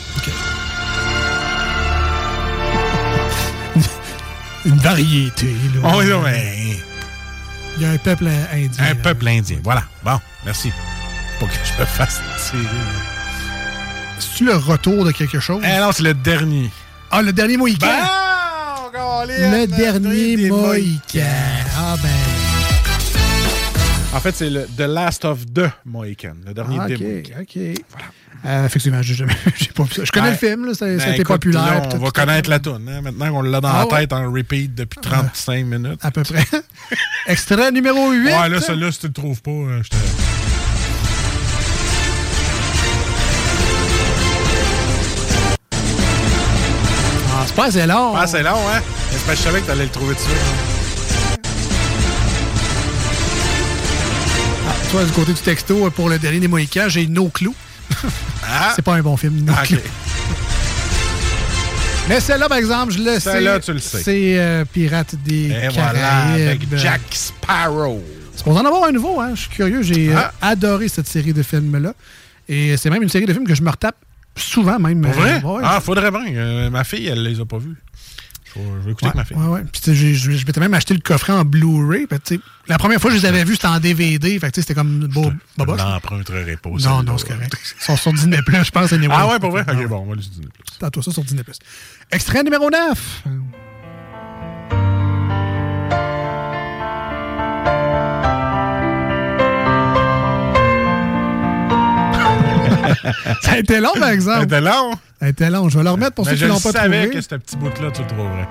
Une variété, là. Oh, oui, non, mais. Il y a un peuple euh, indien. Un peuple indien. Voilà. Bon, merci. Pour que je me fasse tirer. là. C'est-tu le retour de quelque chose? Eh non, c'est le dernier. Ah, le dernier Mohican! Le dernier Mohican. Ah, ben. En fait, c'est le The Last of the Mohican. Le dernier Ah, des ok, Mohicans. ok. Euh, effectivement, j'ai jamais- j'ai pas. Je connais Ouais. le film, là, ça, ça a Ben, été écoute, populaire. là, on tout, va tout, connaître tout. la toune. hein, Maintenant qu'on l'a dans Ah la ouais. tête en repeat depuis 35 minutes. À peu près. Extrait numéro 8. Ouais, là, celui-là, si tu le trouves pas, euh, je te. Pas assez long. Ah, c'est long, hein? Mais je savais que t'allais le trouver dessus. Ah, toi, du côté du texto, pour le dernier des Mohicans, j'ai No Clou. c'est pas un bon film, No Ah. Mais celle-là, par exemple, je le sais. Celle-là, tu le sais. C'est euh, Pirates des Et Caraïbes. voilà, avec Jack Sparrow. C'est pour en avoir un nouveau, hein? Je suis curieux. J'ai euh, Ah. adoré cette série de films-là. Et c'est même une série de films que je me retape souvent, même. Pour vrai? Euh, ouais. Ah, faudrait bien. Euh, ma fille, elle les a pas vus. Je vais, écouter avec ma fille. Ouais, ouais. Puis, je je m'étais même acheté le coffret en Blu-ray. Sais, La première fois que je les avais vus, c'était en DVD. Fait c'était comme beau. Je boboche. l'emprunterai pas. Non, non, c'est correct. Ils sont sur Disney Plus, je pense. anyway. Ah ouais, pour vrai? Ok, bon, on va les Disney Plus. Tantôt ça sur Disney Plus. Extrait numéro 9. Ça a été long, par exemple. Ça a été long. Ça a été long. Je vais le remettre pour Mais ceux je qui l'ont pas savais trouvé. que ce petit bout-là, tu le trouverais.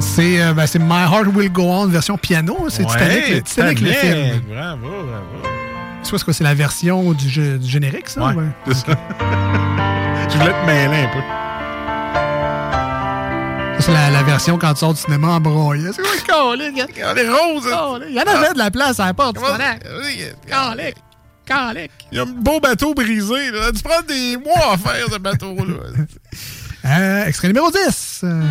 C'est euh, ben, c'est My Heart Will Go On version piano. C'est Ouais, Titanic, Titanic, le film. Bravo, bravo. C'est quoi, c'est la version du, jeu- du générique, ça? Ouais, ouais? c'est ça. Je voulais te mêler un peu. La, la version quand tu sors du cinéma en broyant. C'est quoi le colique? Regardez, rose! Il y en avait de la place à la porte. Colique! Colique! Il y a un beau bateau brisé. Là. Tu prends des mois à faire ce bateau-là. Euh, extrait numéro 10. Euh,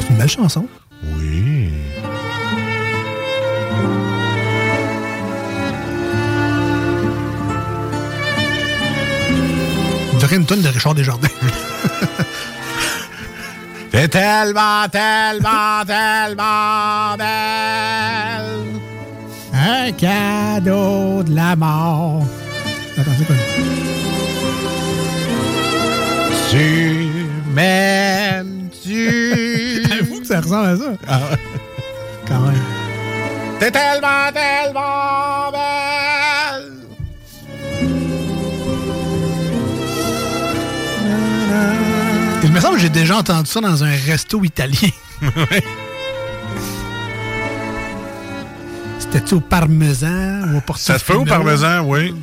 C'est une belle chanson. Dirait une tonne de Richard Desjardins. T'es tellement, tellement, tellement belle. Un cadeau de la mort. Attends, c'est quoi? Tu m'aimes-tu? Avoue que ça ressemble à ça. Ah ouais. Quand même. T'es tellement, tellement belle. Me semble que j'ai déjà entendu ça dans un resto italien. C'était-tu au parmesan ou au portofino? Ça se fait au parmesan, oui.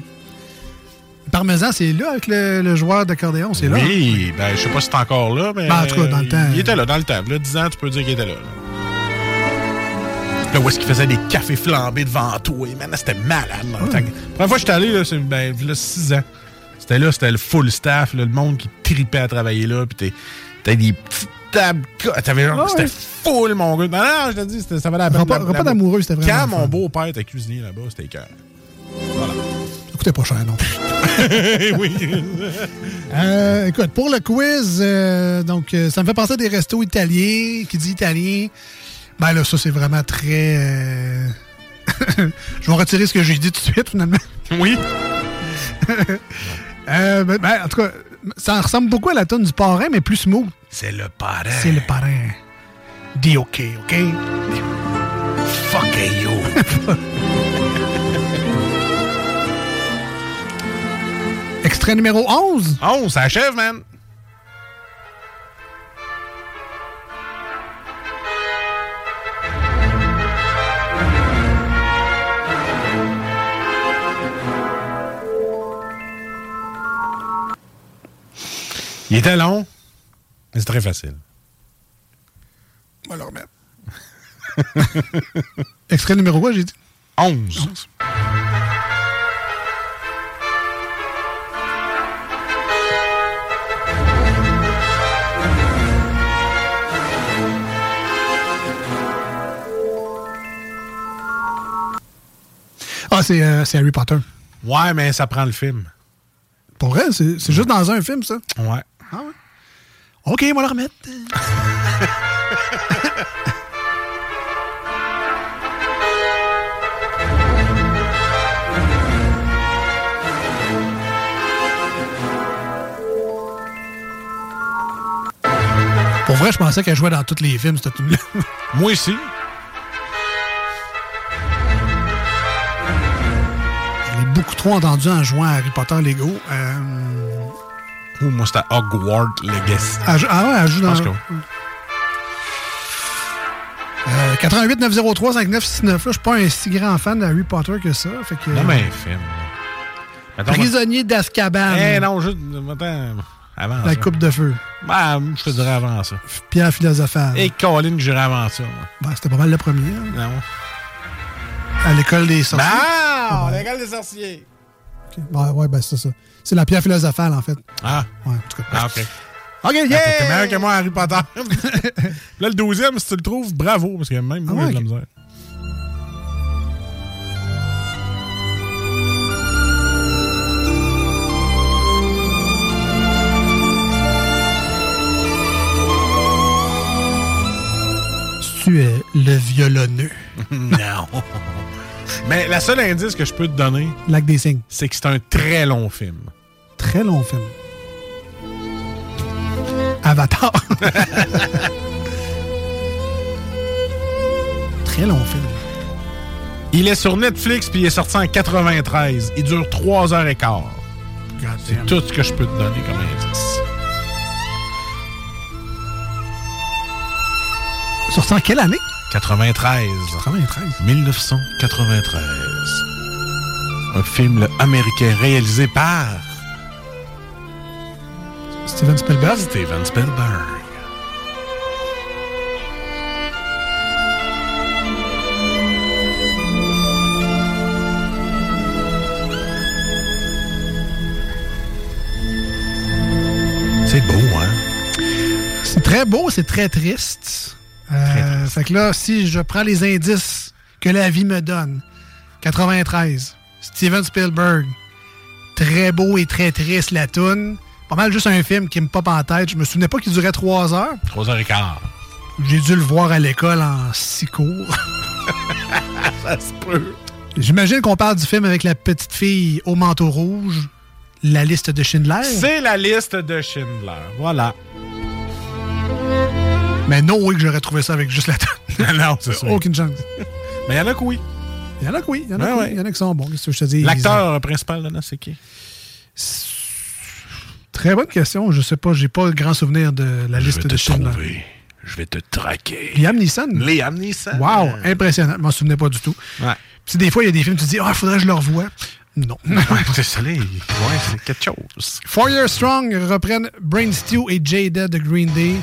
Le parmesan, c'est là avec le, le joueur d'accordéon, c'est là? Oui, ben, je sais pas si c'est encore là, mais. Ben, en tout cas, dans le temps. Il était là, dans le temps. Là, 10 ans, tu peux dire qu'il était là. Là, où est-ce qu'il faisait des cafés flambés devant toi? Man, c'était malade. dans le temps. La première fois que je suis allé, là, c'est ben, là, 6 ans. C'était là, c'était le full staff, là, le monde qui tripait à travailler là. Puis t'es- t'as des petits table. T'avais genre, c'était ouais. full, mon gars. Non, non, je te dis, ça valait la peine. Repas- repas d'amoureux, c'était vraiment Quand mon beau-père était cuisinier là-bas, c'était cœur. Ça coûtait pas cher, non. oui. Euh, écoute, pour le quiz, euh, donc euh, ça me fait penser à des restos italiens. Qui dit italien, ben là, ça, c'est vraiment très. euh, Je vais retirer ce que j'ai dit tout de suite, finalement. Oui. Euh, ben, ben, en tout cas, ça ressemble beaucoup à la tonne du parrain, mais plus smooth. C'est le parrain. C'est le parrain. Dis OK, OK? Fuck you. Extrait numéro 11. 11, ça achève, man. Il était long, mais c'est très facile. On va le remettre. Extrait numéro quoi, j'ai dit? 11. Ah, c'est euh, c'est Harry Potter. Ouais, mais ça prend le film. Pour vrai, c'est c'est juste dans un film, ça? Ouais. OK, on va le remettre. Pour vrai, je pensais qu'elle jouait dans tous les films, cette tune Moi aussi. Je l'ai beaucoup trop entendu en jouant à Harry Potter Lego. Euh, Moi, c'était Hogwarts Legacy. ah ouais, elle joue Je dans... pense que- Euh, 88 903 5969. Là, je suis pas un si grand fan d'Harry Potter que ça. Fait que, Non, mais film. Attends, Prisonnier d'Azkaban. Eh non, juste. Attends. Avant La ça. coupe de feu. Ben, je te dirais avant ça. Pierre philosophale. Et Colin, j'irais avant ça. Ben, c'était pas mal le premier. hein. Non. À l'école des sorciers. Ah! L'école des sorciers. Ok. Ouais, ouais, ben c'est ça. C'est la pierre philosophale, en fait. Ah. Ouais, en tout cas. Ah, OK. OK, Ah, yeah! T'es meilleur que moi, Harry Potter. là, le douzième, si tu le trouves, bravo, parce que même moi, Ah ouais, j'ai de la misère. Tu es le violonneux. non. Mais la seule indice que je peux te donner, Lac des Signes. c'est que c'est un très long film. Très long film. Avatar. Très long film. Il est sur Netflix puis il est sorti en 93. Il dure 3 heures et quart. C'est tout ce que je peux te donner comme indice. Sorti en quelle année? 93. 93. 1993. Un film américain réalisé par Steven Spielberg. Steven Spielberg. C'est beau, hein? C'est très beau, c'est très triste. Euh, fait que là, si je prends les indices que la vie me donne, 93, Steven Spielberg, très beau et très triste la toune. Pas mal juste un film qui me pop en tête. Je me souvenais pas qu'il durait trois heures. 3 heures et quart. J'ai dû le voir à l'école en six cours. Ça se peut. J'imagine qu'on parle du film avec la petite fille au manteau rouge, la liste de Schindler. C'est la liste de Schindler. Voilà. Mais non, oui, que j'aurais trouvé ça avec juste la toune. non, c'est ça. Aucune chance. Mais il y en a que oui. Il y en a que oui, il y en a, que ouais. y en a qui sont bons. Qu'est-ce que je te dis? L'acteur principal là-dedans, c'est qui? Très bonne question. Je sais pas, j'ai pas grand souvenir de la liste de Schindler. Je vais te traquer. Liam Neeson? Liam Neeson. Wow, impressionnant. Je m'en souvenais pas du tout. Ouais. Puis des fois, il y a des films, tu te dis, ah, faudrait que je le revoie. Non. c'est ça, les- ouais, c'est quelque chose. Four Year Strong reprennent Brain Stew et Jada de Green Day.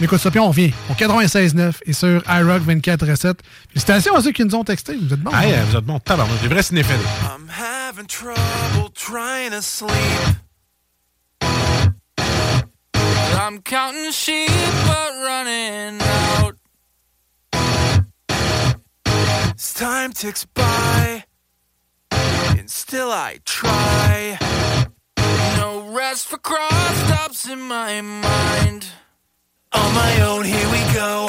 On écoute ça, puis on revient au 96.9 et sur iRock 24.7. Félicitations à ceux qui nous ont texté. Vous êtes bons. Hey, vous êtes bon, tabarnak. Des vrais cinéphiles. I'm having trouble trying to sleep. I'm counting sheep but running out. As time ticks by, and still I try. No rest for cross stops in my mind. On my own, here we go.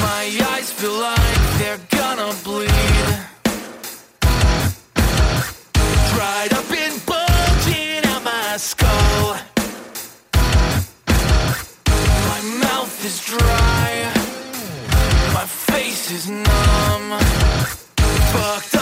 My eyes feel like they're gonna bleed. Dried up and bulging out oh. my skull. My mouth is dry. Face is numb. Fucked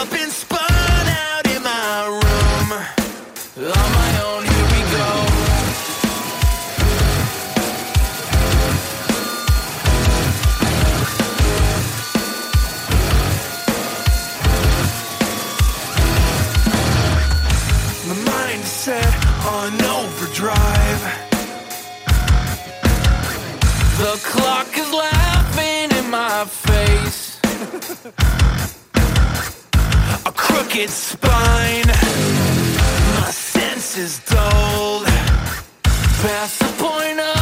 A crooked spine. My senses dulled. Past the point of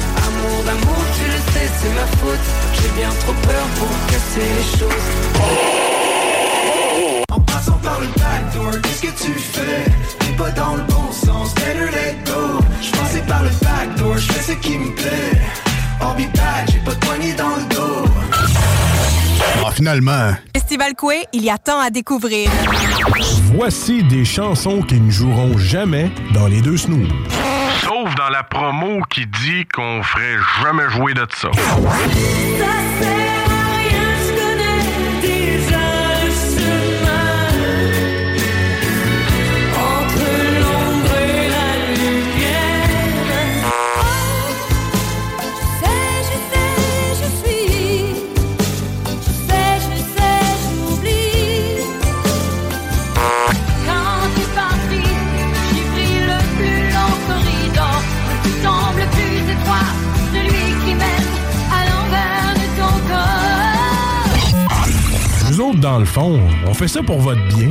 Amour d'amour, tu le sais, c'est ma faute. J'ai bien trop peur pour casser les choses. En passant par le backdoor, qu'est-ce que tu fais? T'es pas dans le bon sens, better let go Je passais par le backdoor, je fais ce qui me plaît back, j'ai pas de poignée dans le dos Ah, finalement, Festival Coué, il y a tant à découvrir. Voici des chansons qui ne joueront jamais dans les deux snooze. Promo qui dit qu'on ferait jamais jouer de ça. Ça fait ça pour votre bien.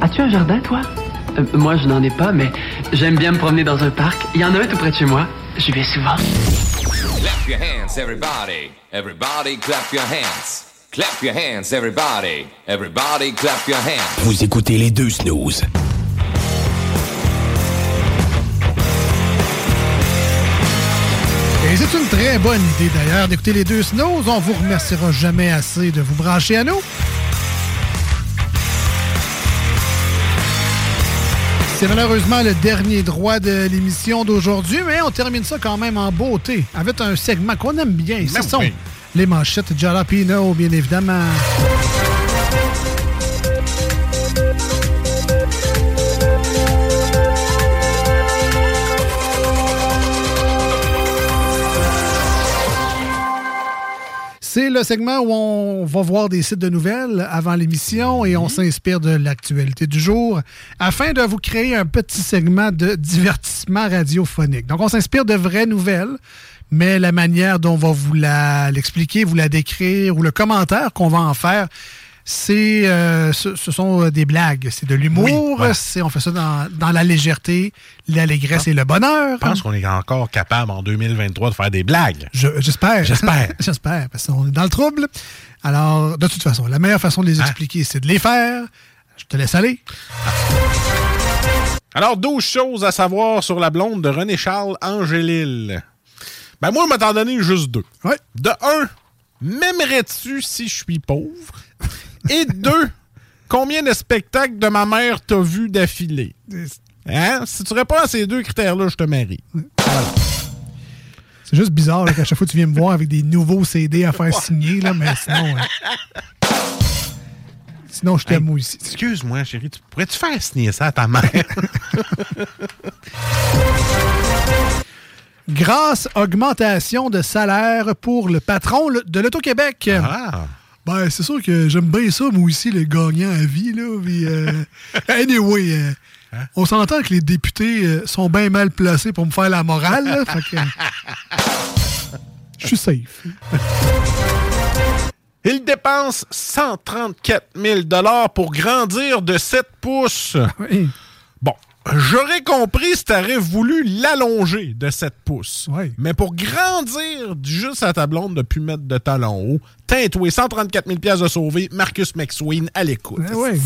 As-tu un jardin, toi? Euh, Moi, je n'en ai pas, mais j'aime bien me promener dans un parc. Il y en a un tout près de chez moi. J'y vais souvent. Clap your hands, everybody. Everybody clap your hands. Clap your hands, everybody. Everybody clap your hands. Vous écoutez les deux snooze. Et c'est une très bonne idée d'ailleurs d'écouter les deux snows. On vous remerciera jamais assez de vous brancher à nous. C'est malheureusement le dernier droit de l'émission d'aujourd'hui, mais on termine ça quand même en beauté avec un segment qu'on aime bien. Ce sont oui. les manchettes Jalapino, bien évidemment. C'est le segment où on va voir des sites de nouvelles avant l'émission et on s'inspire de l'actualité du jour afin de vous créer un petit segment de divertissement radiophonique. Donc, on s'inspire de vraies nouvelles, mais la manière dont on va vous la- l'expliquer, vous la décrire ou le commentaire qu'on va en faire, c'est, euh, ce, ce sont euh, des blagues, c'est de l'humour, Oui, voilà. c'est, on fait ça dans, dans la légèreté, l'allégresse et le bonheur. Je pense qu'on est encore capable en 2023 de faire des blagues. Je- J'espère. J'espère. J'espère, parce qu'on est dans le trouble. Alors, de toute façon, la meilleure façon de les expliquer, c'est de les faire. Je te laisse aller. Alors, 12 choses à savoir sur la blonde de René Charles Angélil. Ben moi, je t'en donné juste deux. De un, m'aimerais-tu si je suis pauvre? Et deux, combien de spectacles de ma mère t'as vu d'affilée? Hein? Si tu réponds à ces deux critères-là, je te marie. C'est juste bizarre qu'à chaque fois tu viens me voir avec des nouveaux CD à faire signer, là, mais sinon. euh, sinon, je t'aime aussi. Excuse-moi, chérie, tu pourrais-tu faire signer ça à ta mère? Grâce augmentation de salaire pour le patron de l'Auto-Québec. Ah. Ben, c'est sûr que j'aime bien ça, moi aussi, les gagnants à vie, là. puis, euh, anyway, euh, Hein? on s'entend que les députés euh, sont bien mal placés pour me faire la morale, là, fait que, Je suis safe. Il dépense 134 000 pour grandir de 7 pouces. Bon, j'aurais compris si t'aurais voulu l'allonger de 7 pouces. Mais pour grandir juste à ta blonde de plus mettre de talons haut, tintoué 134 000 de sauver, Marcus McSween à l'écoute. Ben ouais.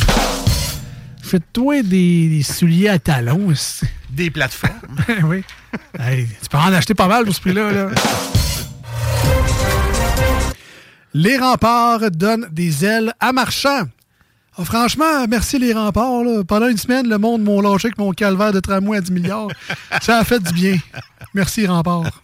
Fais-toi des, des souliers à talons. aussi. Des plateformes. oui. Hey, tu peux en acheter pas mal pour ce prix-là. là. Les remparts donnent des ailes à marchands. Ah, franchement, merci les remparts. là. Pendant une semaine, le monde m'a lâché avec mon calvaire de tramway à 10 milliards. Ça a fait du bien. Merci remparts.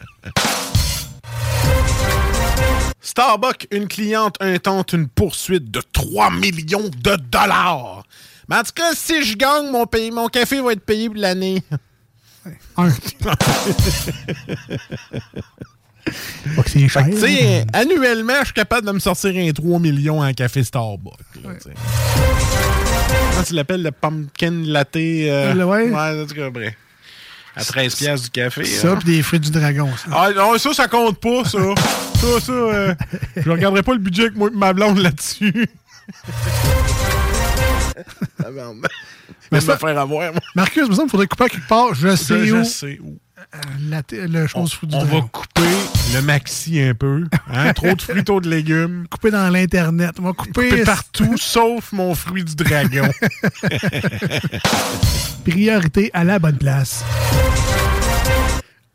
Starbucks, une cliente intente une poursuite de 3 millions de dollars. Mais en tout cas, si je gagne, mon, pays, mon café va être payé pour l'année. Un. Pas que c'est cher. Fait que, annuellement, je suis capable de me sortir un 3 millions en café Starbucks. là. Comment tu l'appelles le pumpkin latte? euh, Le- ouais. en tout cas, bref. À 13 piastres du café. Ça, hein. puis des fruits du dragon. ça. Ah non, ça, ça compte pas, ça. ça, ça, euh, je regarderai pas le budget avec moi et ma blonde là-dessus. Ah, merde. Mais Je vais ça- me faire avoir, moi. Marcus, il me semble qu'il faudrait couper à quelque part. Je sais Je où. sais où. Euh, la t- le chose du On va couper le maxi un peu. Hein? Trop de fruits, trop de légumes. Couper dans l'Internet. On va couper, Couper partout, sauf mon fruit du dragon. Priorité à la bonne place.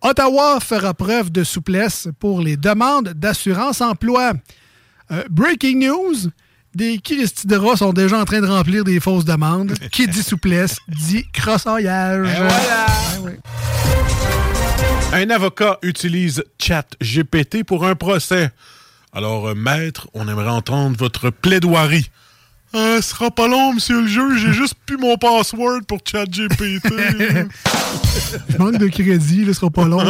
Ottawa fera preuve de souplesse pour les demandes d'assurance emploi. Euh, breaking news. Des Christy de rats sont déjà en train de remplir des fausses demandes. Qui dit souplesse dit crossoyage. Un avocat utilise ChatGPT pour un procès. Alors, euh, maître, on aimerait entendre votre plaidoirie. Euh, ce sera pas long, monsieur le juge. J'ai juste plus mon password pour ChatGPT. Je manque de crédit, là, ce sera pas long.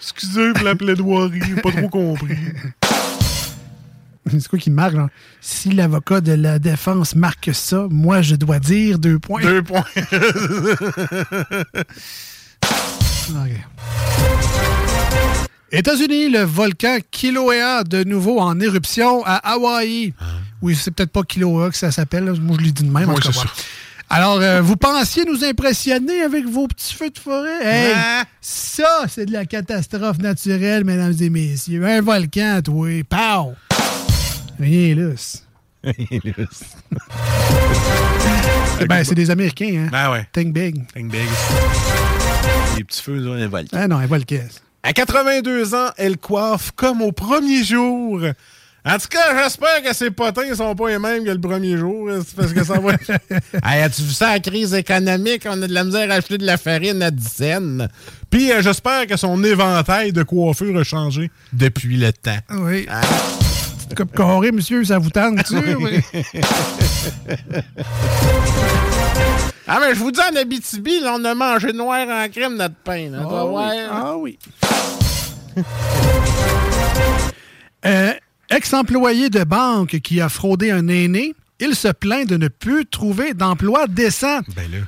Excusez pour la plaidoirie, pas trop compris. C'est quoi qui marque? genre? Si l'avocat de la défense marque ça, moi, je dois dire deux points. Deux points. États-Unis, le volcan Kilauea de nouveau en éruption à Hawaï. Oui, c'est peut-être pas Kilauea que ça s'appelle. Moi, je l'ai dit de même. en Oui, voilà. Alors, euh, vous pensiez nous impressionner avec vos petits feux de forêt? Hey, Ah. ça, c'est de la catastrophe naturelle, mesdames et messieurs. Un volcan, toi. Pow! Rien lousse. ben, c'est des Américains, hein? Ben ouais. Think big. Think big. Les petits feux, là, un volcan. Ah non, un volcan. À 82 ans, elle coiffe comme au premier jour. En tout cas, j'espère que ses potins sont pas les mêmes que le premier jour. c'est Parce que ça va hey, as-tu vu ça, la crise économique? On a de la misère à acheter de la farine à 10 cents. Puis euh, j'espère que son éventail de coiffure a changé depuis le temps. Oui. Coupe carré, monsieur, ça vous tente-tu? Oui. ah, mais je vous dis, en Abitibi, là, on a mangé noir en crème notre pain. là. Ah oui. Ah oui. Euh, Ex-employé de banque qui a fraudé un aîné, il se plaint de ne plus trouver d'emploi décent. Ben là.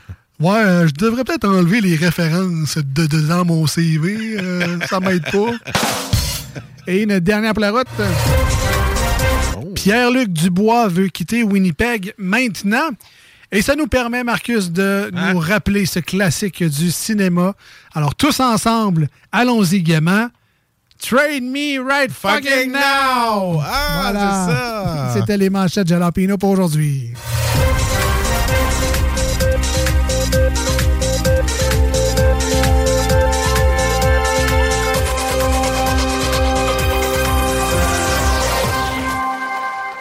Ouais, euh, je devrais peut-être enlever les références de, de- dans mon CV. euh, ça m'aide pas. Et une dernière plarotte. Pierre-Luc Dubois veut quitter Winnipeg maintenant. Et ça nous permet, Marcus, de nous rappeler ce classique du cinéma. Alors, tous ensemble, allons-y gaiement. Trade me right fucking now! Ah, c'est ça. C'était les manchettes Jalapino pour aujourd'hui.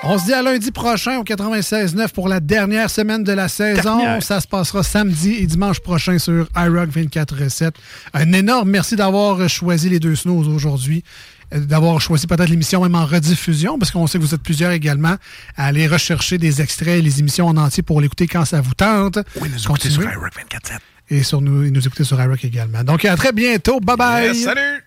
On se dit à lundi prochain au 96.9 pour la dernière semaine de la saison. Dernière. Ça se passera samedi et dimanche prochain sur iRock 24.7. Un énorme merci d'avoir choisi les deux snows aujourd'hui. euh, D'avoir choisi peut-être l'émission même en rediffusion, parce qu'on sait que vous êtes plusieurs également à aller rechercher des extraits et les émissions en entier pour l'écouter quand ça vous tente. Oui, nous écouter sur iRock 24.7. Et sur nous, et nous écouter sur iRock également. Donc à très bientôt. Bye bye! salut!